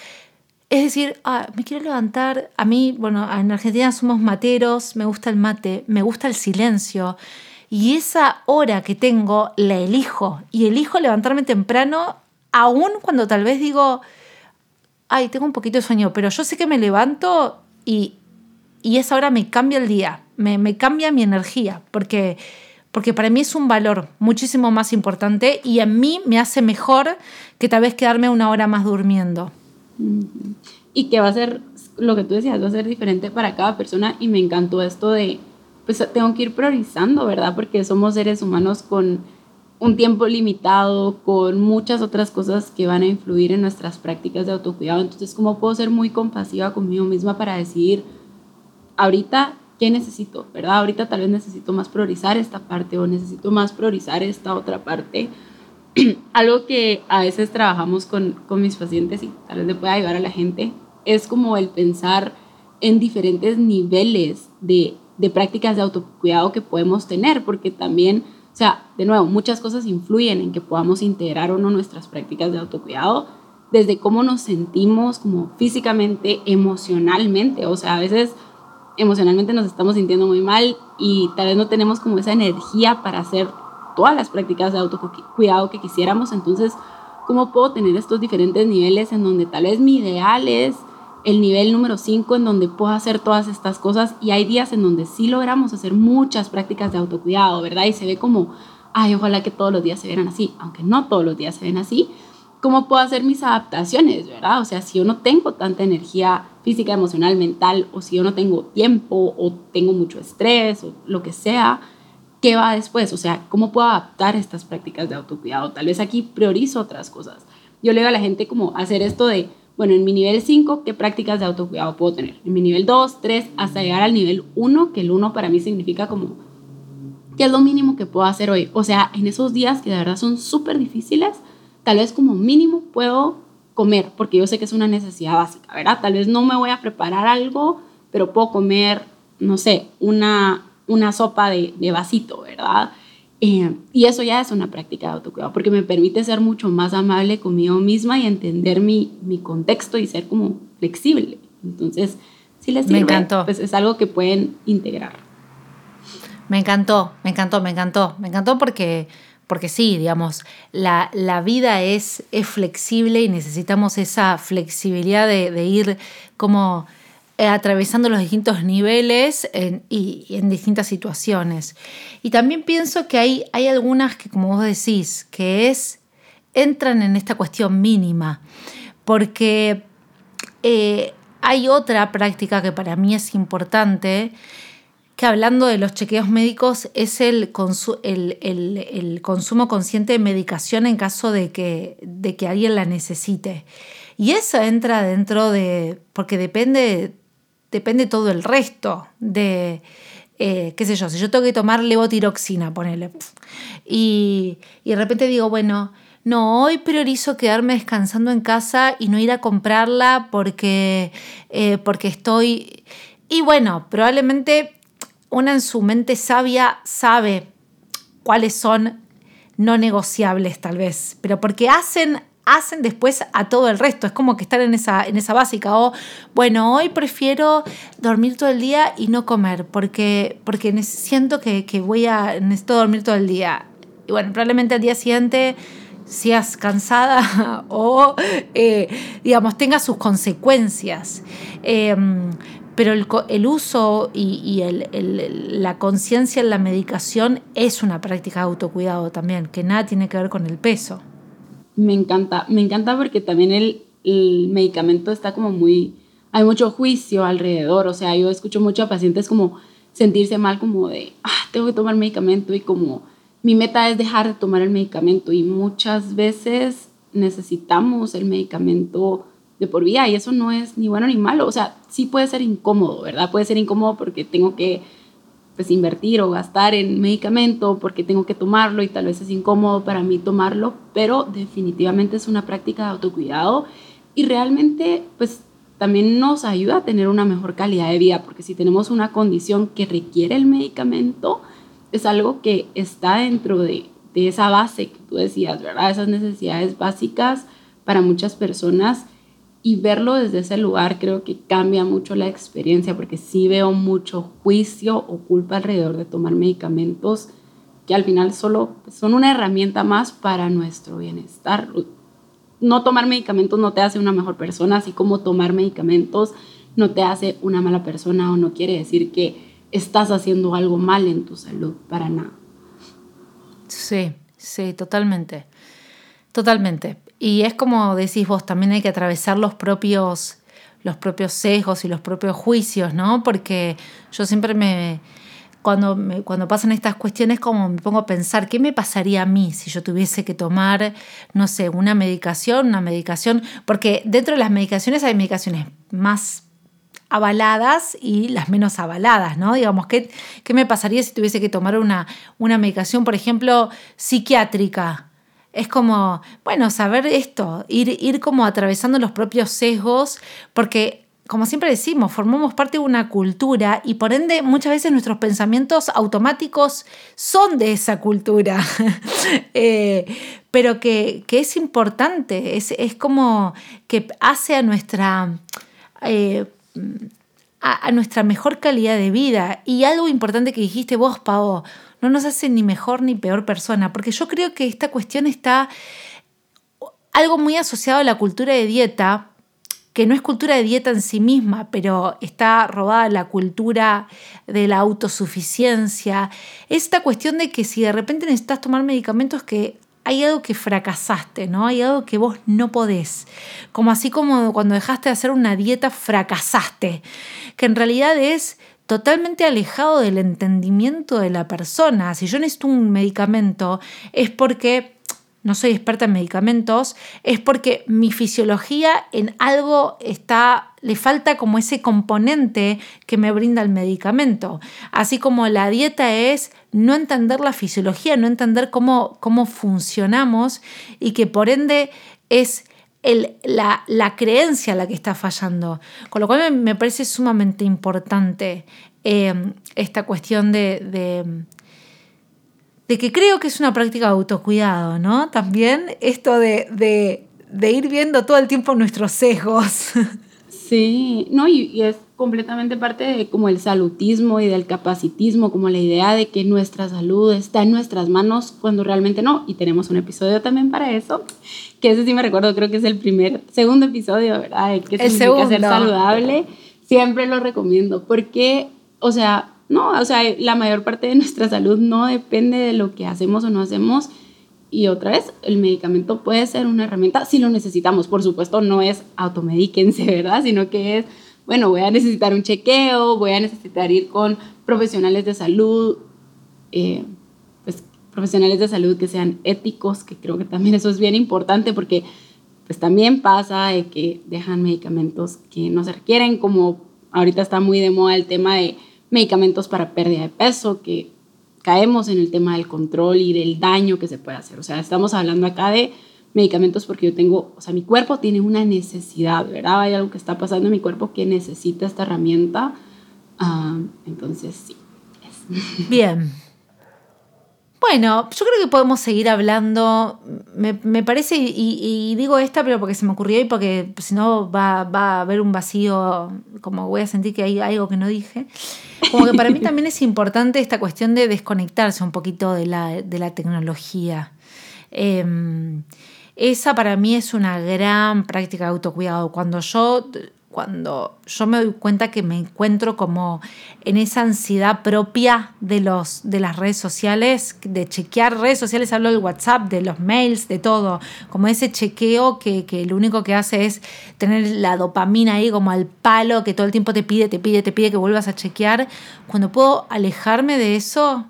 es decir, ah, me quiero levantar. A mí, bueno, en Argentina somos materos, me gusta el mate, me gusta el silencio. Y esa hora que tengo la elijo. Y elijo levantarme temprano, aún cuando tal vez digo, ay, tengo un poquito de sueño, pero yo sé que me levanto y, y esa hora me cambia el día, me, cambia mi energía, porque, porque para mí es un valor muchísimo más importante y a mí me hace mejor que tal vez quedarme una hora más durmiendo. Y que va a ser, lo que tú decías, va a ser diferente para cada persona y me encantó esto de, pues tengo que ir priorizando, ¿verdad? Porque somos seres humanos con un tiempo limitado, con muchas otras cosas que van a influir en nuestras prácticas de autocuidado. Entonces, ¿cómo puedo ser muy compasiva conmigo misma para decidir ahorita qué necesito, ¿verdad? Ahorita tal vez necesito más priorizar esta parte o necesito más priorizar esta otra parte algo que a veces trabajamos con, con mis pacientes y tal vez le pueda ayudar a la gente es como el pensar en diferentes niveles de, de prácticas de autocuidado que podemos tener, porque también, o sea, de nuevo, muchas cosas influyen en que podamos integrar o no nuestras prácticas de autocuidado, desde cómo nos sentimos como físicamente, emocionalmente, o sea, a veces emocionalmente nos estamos sintiendo muy mal y tal vez no tenemos como esa energía para hacer todas las prácticas de autocuidado que quisiéramos, entonces, ¿cómo puedo tener estos diferentes niveles en donde tal vez mi ideal es el nivel número 5 en donde puedo hacer todas estas cosas y hay días en donde sí logramos hacer muchas prácticas de autocuidado, ¿verdad? Y se ve como, ay, ojalá que todos los días se vieran así, aunque no todos los días se ven así. ¿Cómo puedo hacer mis adaptaciones, verdad? O sea, si yo no tengo tanta energía física, emocional, mental, o si yo no tengo tiempo, o tengo mucho estrés, o lo que sea, ¿qué va después? O sea, ¿cómo puedo adaptar estas prácticas de autocuidado? Tal vez aquí priorizo otras cosas. Yo le digo a la gente como hacer esto de bueno, en mi nivel 5, ¿qué prácticas de autocuidado puedo tener? En mi nivel 2, 3, hasta llegar al nivel 1, que el 1 para mí significa como, ¿qué es lo mínimo que puedo hacer hoy? O sea, en esos días que de verdad son súper difíciles, tal vez como mínimo puedo comer, porque yo sé que es una necesidad básica, ¿verdad? Tal vez no me voy a preparar algo, pero puedo comer, no sé, una, una sopa de, de vasito, ¿verdad? Eh, y eso ya es una práctica de autocuidado, porque me permite ser mucho más amable conmigo misma y entender mi, mi contexto y ser como flexible. Entonces, si les sirve, me encantó. pues es algo que pueden integrar. Me encantó, me encantó, me encantó. Me encantó porque, porque sí, digamos, la, la vida es, es flexible y necesitamos esa flexibilidad de, de ir como atravesando los distintos niveles y, en distintas situaciones. Y también pienso que hay, hay algunas que, como vos decís, que es, entran en esta cuestión mínima, porque eh, hay otra práctica que para mí es importante, que hablando de los chequeos médicos es el, el, consumo consciente de medicación en caso de que, de que alguien la necesite. Y eso entra dentro de, porque depende depende todo el resto de, eh, qué sé yo, si yo tengo que tomar levotiroxina, ponele, y, y de repente digo, bueno, no, hoy priorizo quedarme descansando en casa y no ir a comprarla porque, eh, porque estoy... Y bueno, probablemente una en su mente sabia sabe cuáles son no negociables tal vez, pero porque hacen hacen después a todo el resto. Es como que estar en esa, en esa básica. O, bueno, hoy prefiero dormir todo el día y no comer porque, porque siento que, voy a, necesito dormir todo el día. Y bueno, probablemente al día siguiente seas cansada o, eh, digamos, tenga sus consecuencias. Em, pero el, uso y, la conciencia en la medicación es una práctica de autocuidado también, que nada tiene que ver con el peso me encanta, me encanta porque también el, el, medicamento está como muy, hay mucho juicio alrededor, o sea, yo escucho mucho a pacientes como sentirse mal como de, ah, tengo que tomar medicamento y como mi meta es dejar de tomar el medicamento y muchas veces necesitamos el medicamento de por vida y eso no es ni bueno ni malo, o sea, sí puede ser incómodo, ¿verdad? Puede ser incómodo porque tengo que pues invertir o gastar en medicamento porque tengo que tomarlo y tal vez es incómodo para mí tomarlo, pero definitivamente es una práctica de autocuidado y realmente pues también nos ayuda a tener una mejor calidad de vida porque si tenemos una condición que requiere el medicamento es algo que está dentro de, de esa base que tú decías, ¿verdad? Esas necesidades básicas para muchas personas y verlo desde ese lugar creo que cambia mucho la experiencia porque sí veo mucho juicio o culpa alrededor de tomar medicamentos que al final solo son una herramienta más para nuestro bienestar. No tomar medicamentos no te hace una mejor persona, así como tomar medicamentos no te hace una mala persona o no quiere decir que estás haciendo algo mal en tu salud, para nada. Sí, sí, totalmente. Totalmente. Y es como decís vos, también hay que atravesar los propios, los propios sesgos y los propios juicios, ¿no? Porque yo siempre me, cuando, cuando pasan estas cuestiones, como me pongo a pensar, ¿qué me pasaría a mí si yo tuviese que tomar, no sé, una medicación, una medicación? Porque dentro de las medicaciones hay medicaciones más avaladas y las menos avaladas, ¿no? Digamos, ¿qué, qué me pasaría si tuviese que tomar una, una medicación, por ejemplo, psiquiátrica? Es como, bueno, saber esto, ir, ir como atravesando los propios sesgos, porque como siempre decimos, formamos parte de una cultura y por ende muchas veces nuestros pensamientos automáticos son de esa cultura, eh, pero que, es importante, es, como que hace a nuestra... Eh, a, nuestra mejor calidad de vida. Y algo importante que dijiste vos, Pau, no nos hace ni mejor ni peor persona, porque yo creo que esta cuestión está algo muy asociado a la cultura de dieta, que no es cultura de dieta en sí misma, pero está robada la cultura de la autosuficiencia. Esta cuestión de que si de repente necesitas tomar medicamentos que hay algo que fracasaste, ¿no? Hay algo que vos no podés. Como así como cuando dejaste de hacer una dieta, fracasaste. Que en realidad es totalmente alejado del entendimiento de la persona. Si yo necesito un medicamento, es porque no soy experta en medicamentos, es porque mi fisiología en algo está, le falta como ese componente que me brinda el medicamento. Así como la dieta es no entender la fisiología, no entender cómo, cómo funcionamos y que por ende es el, la, creencia la que está fallando. Con lo cual me, parece sumamente importante eh, esta cuestión de de que creo que es una práctica de autocuidado, ¿no? También esto de, ir viendo todo el tiempo nuestros sesgos. Sí, no, y, es completamente parte de como el salutismo y del capacitismo, como la idea de que nuestra salud está en nuestras manos cuando realmente no. Y tenemos un episodio también para eso, que ese sí me recuerdo, creo que es el primer, segundo episodio, ¿verdad? que el segundo. ser saludable. Siempre lo recomiendo, porque, o sea, no, o sea, la mayor parte de nuestra salud no depende de lo que hacemos o no hacemos. Y otra vez, el medicamento puede ser una herramienta si lo necesitamos. Por supuesto, no es automedíquense, ¿verdad? Sino que es, bueno, voy a necesitar un chequeo, voy a necesitar ir con profesionales de salud, eh, pues profesionales de salud que sean éticos, que creo que también eso es bien importante porque pues también pasa de que dejan medicamentos que no se requieren, como ahorita está muy de moda el tema de medicamentos para pérdida de peso, que caemos en el tema del control y del daño que se puede hacer. O sea, estamos hablando acá de medicamentos porque yo tengo, o sea, mi cuerpo tiene una necesidad, ¿verdad? Hay algo que está pasando en mi cuerpo que necesita esta herramienta. Ah, entonces, sí. Bien, bueno, yo creo que podemos seguir hablando. Me, parece, y, digo esta, pero porque se me ocurrió y porque si no va, a haber un vacío, como voy a sentir que hay algo que no dije. Como que para mí también es importante esta cuestión de desconectarse un poquito de la, tecnología. Em, esa para mí es una gran práctica de autocuidado. Cuando yo cuando yo me doy cuenta que me encuentro como en esa ansiedad propia de, los, de las redes sociales, de chequear redes sociales, hablo del WhatsApp, de los mails, de todo, como ese chequeo que, que lo único que hace es tener la dopamina ahí como al palo que todo el tiempo te pide, te pide, te pide que vuelvas a chequear, cuando puedo alejarme de eso,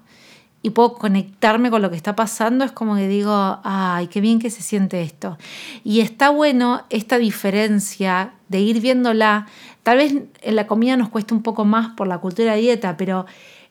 y puedo conectarme con lo que está pasando, es como que digo, ay, qué bien que se siente esto. Y está bueno esta diferencia de ir viéndola. Tal vez en la comida nos cuesta un poco más por la cultura de dieta, pero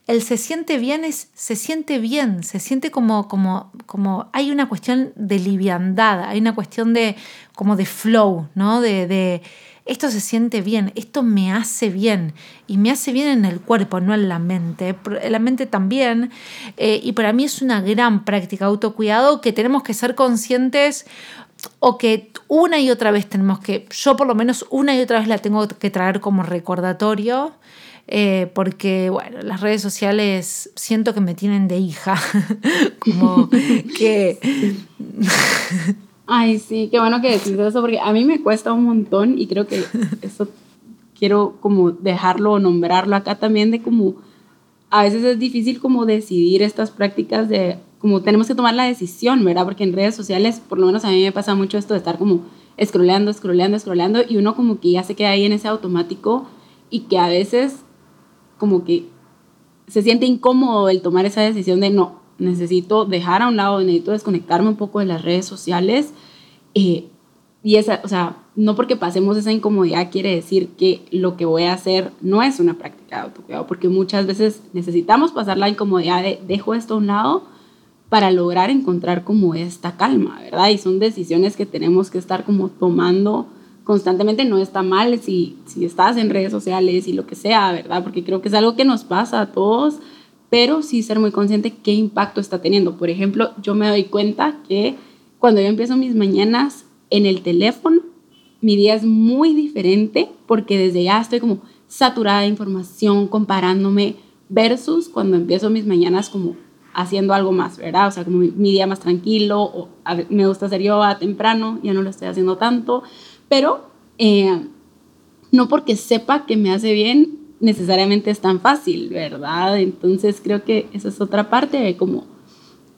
el se siente bien es, se siente bien, se siente como, como, como, hay una cuestión de liviandad, hay una cuestión de, como de flow, ¿no? De, esto se siente bien, esto me hace bien y me hace bien en el cuerpo, no en la mente, en la mente también. Eh, y para mí es una gran práctica autocuidado que tenemos que ser conscientes o que una y otra vez tenemos que, yo por lo menos una y otra vez la tengo que traer como recordatorio. Eh, porque bueno, las redes sociales siento que me tienen de hija, como que Ay, sí, qué bueno que decís eso, porque a mí me cuesta un montón y creo que eso quiero como dejarlo o nombrarlo acá también de como a veces es difícil como decidir estas prácticas de como tenemos que tomar la decisión, ¿verdad? Porque en redes sociales, por lo menos a mí me pasa mucho esto de estar como scrolleando, scrolleando, scrolleando y uno como que ya se queda ahí en ese automático y que a veces como que se siente incómodo el tomar esa decisión de no, necesito dejar a un lado, necesito desconectarme un poco de las redes sociales. Eh, y esa, o sea, no porque pasemos esa incomodidad quiere decir que lo que voy a hacer no es una práctica de autocuidado, porque muchas veces necesitamos pasar la incomodidad de dejo esto a un lado para lograr encontrar como esta calma, ¿verdad? Y son decisiones que tenemos que estar como tomando constantemente no está mal si, si estás en redes sociales y lo que sea, ¿verdad? Porque creo que es algo que nos pasa a todos, pero sí ser muy consciente qué impacto está teniendo. Por ejemplo, yo me doy cuenta que cuando yo empiezo mis mañanas en el teléfono, mi día es muy diferente porque desde ya estoy como saturada de información, comparándome, versus cuando empiezo mis mañanas como haciendo algo más, ¿verdad? O sea, como mi, día más tranquilo, o me gusta hacer yoga temprano, ya no lo estoy haciendo tanto, pero eh, no porque sepa que me hace bien, necesariamente es tan fácil, ¿verdad? Entonces creo que esa es otra parte de como,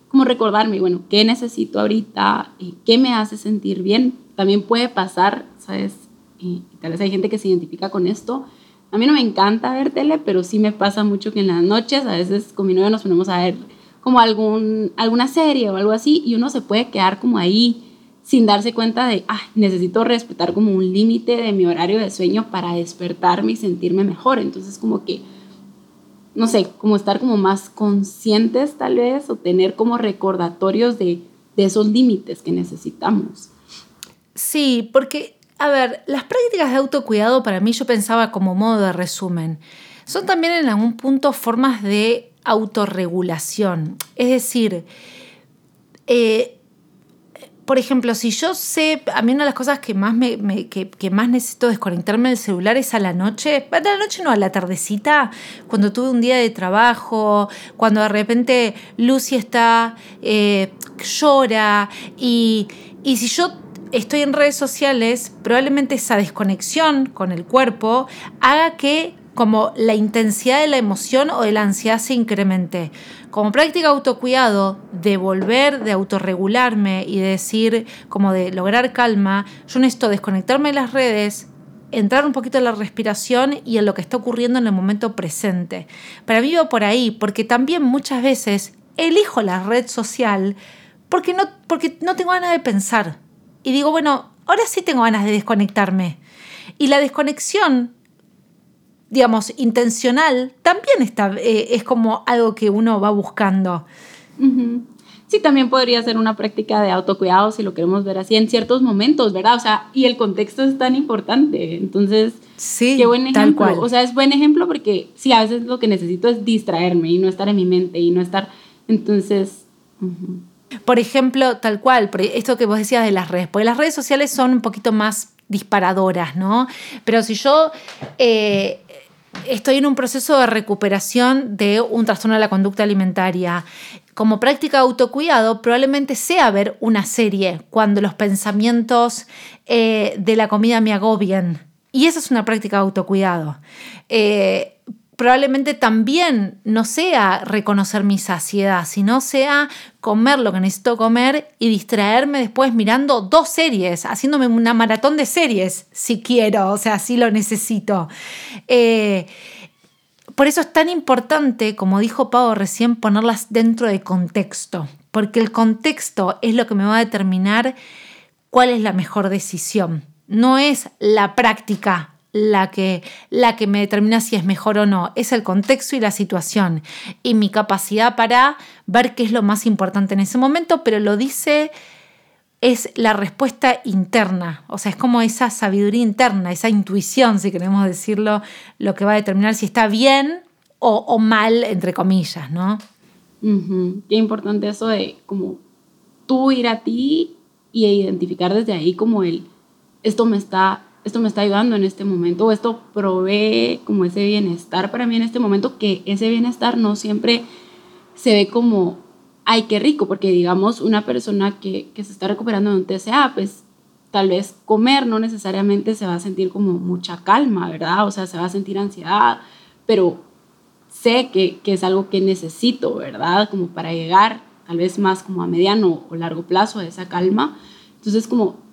como recordarme, bueno, ¿qué necesito ahorita? y ¿Qué me hace sentir bien? También puede pasar, ¿sabes? Y tal vez hay gente que se identifica con esto. A mí no me encanta ver tele, pero sí me pasa mucho que en las noches, a veces con mi novio nos ponemos a ver como algún, alguna serie o algo así y uno se puede quedar como ahí sin darse cuenta de, ah, necesito respetar como un límite de mi horario de sueño para despertarme y sentirme mejor. Entonces como que, no sé, como estar como más conscientes tal vez o tener como recordatorios de, de esos límites que necesitamos. Sí, porque, a ver, las prácticas de autocuidado para mí yo pensaba como modo de resumen. Son también en algún punto formas de autorregulación. Es decir, eh, por ejemplo, si yo sé, a mí una de las cosas que más, me, que, más necesito desconectarme del celular es a la noche, a la noche no, a la tardecita, cuando tuve un día de trabajo, cuando de repente Lucy está, eh, llora y, y si yo estoy en redes sociales, probablemente esa desconexión con el cuerpo haga que como la intensidad de la emoción o de la ansiedad se incremente. Como práctica autocuidado, de volver, de autorregularme y de decir, como de lograr calma, yo necesito desconectarme de las redes, entrar un poquito en la respiración y en lo que está ocurriendo en el momento presente. Para mí va por ahí, porque también muchas veces elijo la red social porque no, porque no tengo ganas de pensar. Y digo, bueno, ahora sí tengo ganas de desconectarme. Y la desconexión digamos, intencional, también está, eh, es como algo que uno va buscando. Sí, también podría ser una práctica de autocuidado si lo queremos ver así en ciertos momentos, ¿verdad? O sea, y el contexto es tan importante. Entonces, sí, qué buen ejemplo. O sea, es buen ejemplo porque sí, a veces lo que necesito es distraerme y no estar en mi mente y no estar. Entonces. Por ejemplo, tal cual, esto que vos decías de las redes, porque las redes sociales son un poquito más disparadoras, ¿no? Pero si yo eh, estoy en un proceso de recuperación de un trastorno de la conducta alimentaria. Como práctica de autocuidado, probablemente sea ver una serie cuando los pensamientos eh, de la comida me agobien. Y esa es una práctica de autocuidado. Eh, probablemente también no sea reconocer mi saciedad, sino sea comer lo que necesito comer y distraerme después mirando dos series, haciéndome una maratón de series, si quiero, o sea, si lo necesito. Eh, por eso es tan importante, como dijo Pau recién, ponerlas dentro de contexto, porque el contexto es lo que me va a determinar cuál es la mejor decisión. No es la práctica la que, la que me determina si es mejor o no, es el contexto y la situación. Y mi capacidad para ver qué es lo más importante en ese momento, pero lo dice es la respuesta interna, o sea, es como esa sabiduría interna, esa intuición, si queremos decirlo, lo que va a determinar si está bien o, mal, entre comillas, ¿no? Qué importante eso de como tú ir a ti y identificar desde ahí como el, esto me está esto me está ayudando en este momento o esto provee como ese bienestar para mí en este momento, que ese bienestar no siempre se ve como, ay, qué rico, porque digamos una persona que, que se está recuperando de un TCA, pues tal vez comer no necesariamente se va a sentir como mucha calma, ¿verdad? O sea, se va a sentir ansiedad, pero sé que, que es algo que necesito, ¿verdad? Como para llegar tal vez más como a mediano o largo plazo a esa calma. Entonces, como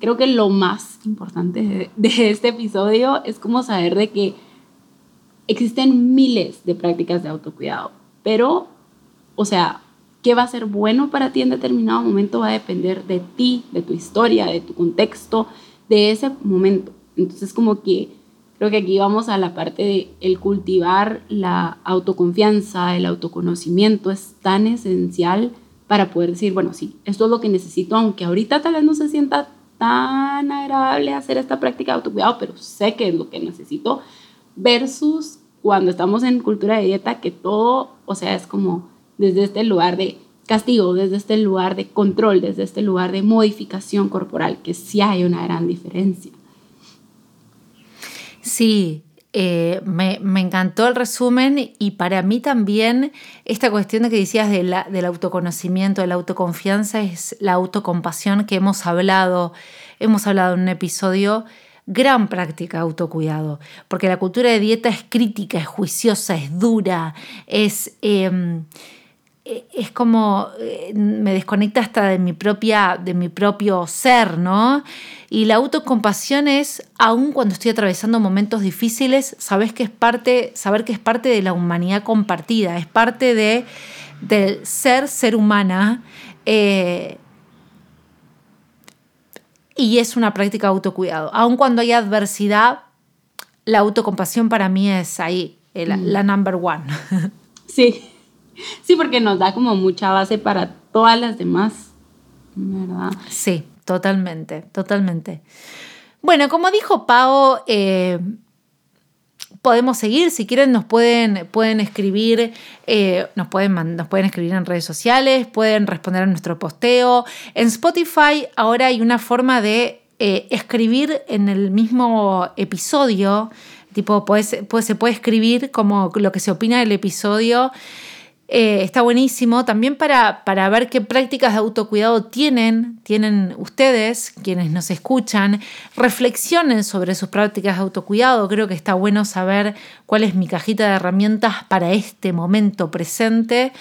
creo que lo más importante de, este episodio es como saber de que existen miles de prácticas de autocuidado, pero, o sea, qué va a ser bueno para ti en determinado momento va a depender de ti, de tu historia, de tu contexto, de ese momento. Entonces, como que creo que aquí vamos a la parte de el cultivar la autoconfianza, el autoconocimiento es tan esencial para poder decir, bueno, sí, esto es lo que necesito, aunque ahorita tal vez no se sienta tan agradable hacer esta práctica de autocuidado, pero sé que es lo que necesito, versus cuando estamos en cultura de dieta, que todo, o sea, es como desde este lugar de castigo, desde este lugar de control, desde este lugar de modificación corporal, que sí hay una gran diferencia. Sí, eh, me, encantó el resumen y para mí también esta cuestión de que decías de la, del autoconocimiento, de la autoconfianza, es la autocompasión que hemos hablado, hemos hablado en un episodio. Gran práctica autocuidado, porque la cultura de dieta es crítica, es juiciosa, es dura, es, em, es como eh, me desconecta hasta de mi, propia, de mi propio ser, ¿no? Y la autocompasión es, aun cuando estoy atravesando momentos difíciles, sabes que es parte, saber que es parte de la humanidad compartida, es parte de, del ser, ser humana. Eh, y es una práctica de autocuidado. Aun cuando hay adversidad, la autocompasión para mí es ahí, mm. la number one. Sí, sí, porque nos da como mucha base para todas las demás, ¿verdad? Sí, totalmente, totalmente. Bueno, como dijo Pau, eh, podemos seguir. Si quieren, nos pueden, pueden escribir, eh, nos, pueden, nos pueden escribir en redes sociales, pueden responder a nuestro posteo. En Spotify ahora hay una forma de eh, escribir en el mismo episodio. Tipo, pues, se puede escribir como lo que se opina del episodio. Eh, está buenísimo también para, para, ver qué prácticas de autocuidado tienen, tienen ustedes, quienes nos escuchan, reflexionen sobre sus prácticas de autocuidado. Creo que está bueno saber cuál es mi cajita de herramientas para este momento presente.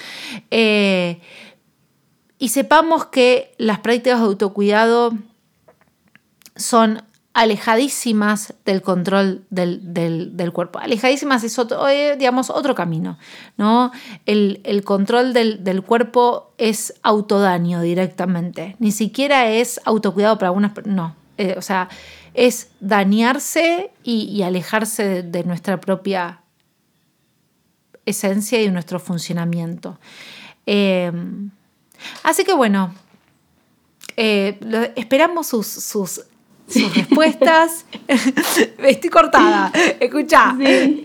Eh, y sepamos que las prácticas de autocuidado son alejadísimas del control del, cuerpo. Alejadísimas es otro, eh, digamos, otro camino. ¿no? El, control del, cuerpo es autodaño directamente. Ni siquiera es autocuidado para algunas No. Eh, o sea, es dañarse y, alejarse de, nuestra propia esencia y de nuestro funcionamiento. Eh, así que bueno, esperamos sus, sus sus respuestas. Estoy cortada. Escucha,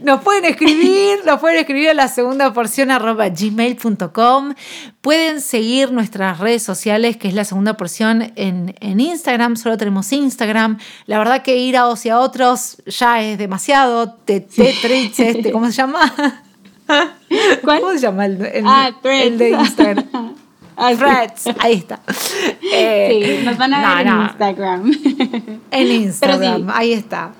nos pueden escribir, nos pueden escribir a la segunda porción arroba gmail.com. Pueden seguir nuestras redes sociales, que es la segunda porción en, Instagram. Solo tenemos Instagram. La verdad que ir a dos y a otros ya es demasiado. Te, este, ¿cómo se llama? ¿Cómo se llama el, ah, el de Instagram? Threads, ahí está. sí, nos van a ver en Instagram. En Instagram, ahí está.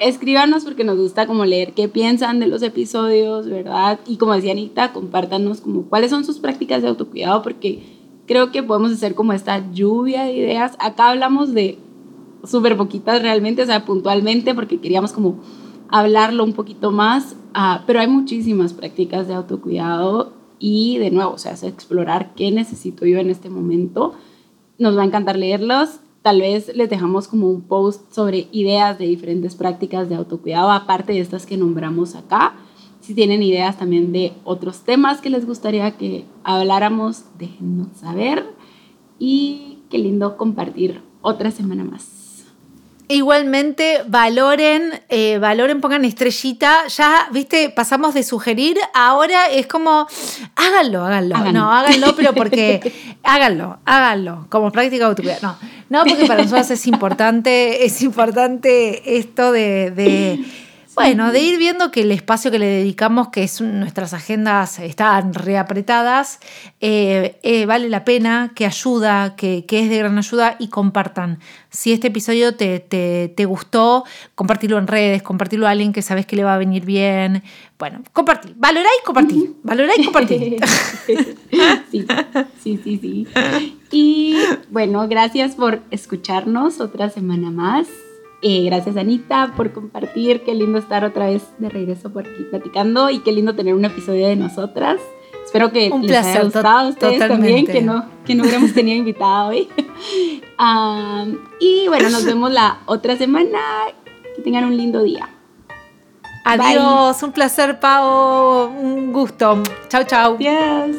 Escríbanos porque nos gusta como leer qué piensan de los episodios, ¿verdad? Y como decía Anita, compártanos como cuáles son sus prácticas de autocuidado porque creo que podemos hacer como esta lluvia de ideas. Acá hablamos de súper poquitas realmente, o sea, puntualmente porque queríamos como hablarlo un poquito más, uh, pero hay muchísimas prácticas de autocuidado y de nuevo, o sea, explorar qué necesito yo en este momento. Nos va a encantar leerlos. Tal vez les dejamos como un post sobre ideas de diferentes prácticas de autocuidado, aparte de estas que nombramos acá. Si tienen ideas también de otros temas que les gustaría que habláramos, déjenos saber. Y qué lindo compartir otra semana más. Igualmente, valoren, eh, valoren, pongan estrellita. Ya, viste, pasamos de sugerir, ahora es como, háganlo, háganlo. No, háganlo, pero porque, háganlo, háganlo, como práctica autocuidado. No, no, porque para nosotros es importante, es importante esto de bueno, de ir viendo que el espacio que le dedicamos, que es nuestras agendas están reapretadas, eh, eh, vale la pena, que ayuda, que, es de gran ayuda y compartan. Si este episodio te, te, gustó, compartirlo en redes, compartirlo a alguien que sabes que le va a venir bien. Bueno, compartir, valorá y compartir, valorá y compartir. sí, sí, sí, sí. Y bueno, gracias por escucharnos otra semana más. Eh, gracias Anita por compartir, qué lindo estar otra vez de regreso por aquí platicando y qué lindo tener un episodio de nosotras. Espero que les haya gustado a ustedes también, que no, que no hubiéramos tenido invitado hoy. y bueno, nos vemos la otra semana. Que tengan un lindo día. Adiós, un placer, Pau. Un gusto. Chau, chau. Adiós.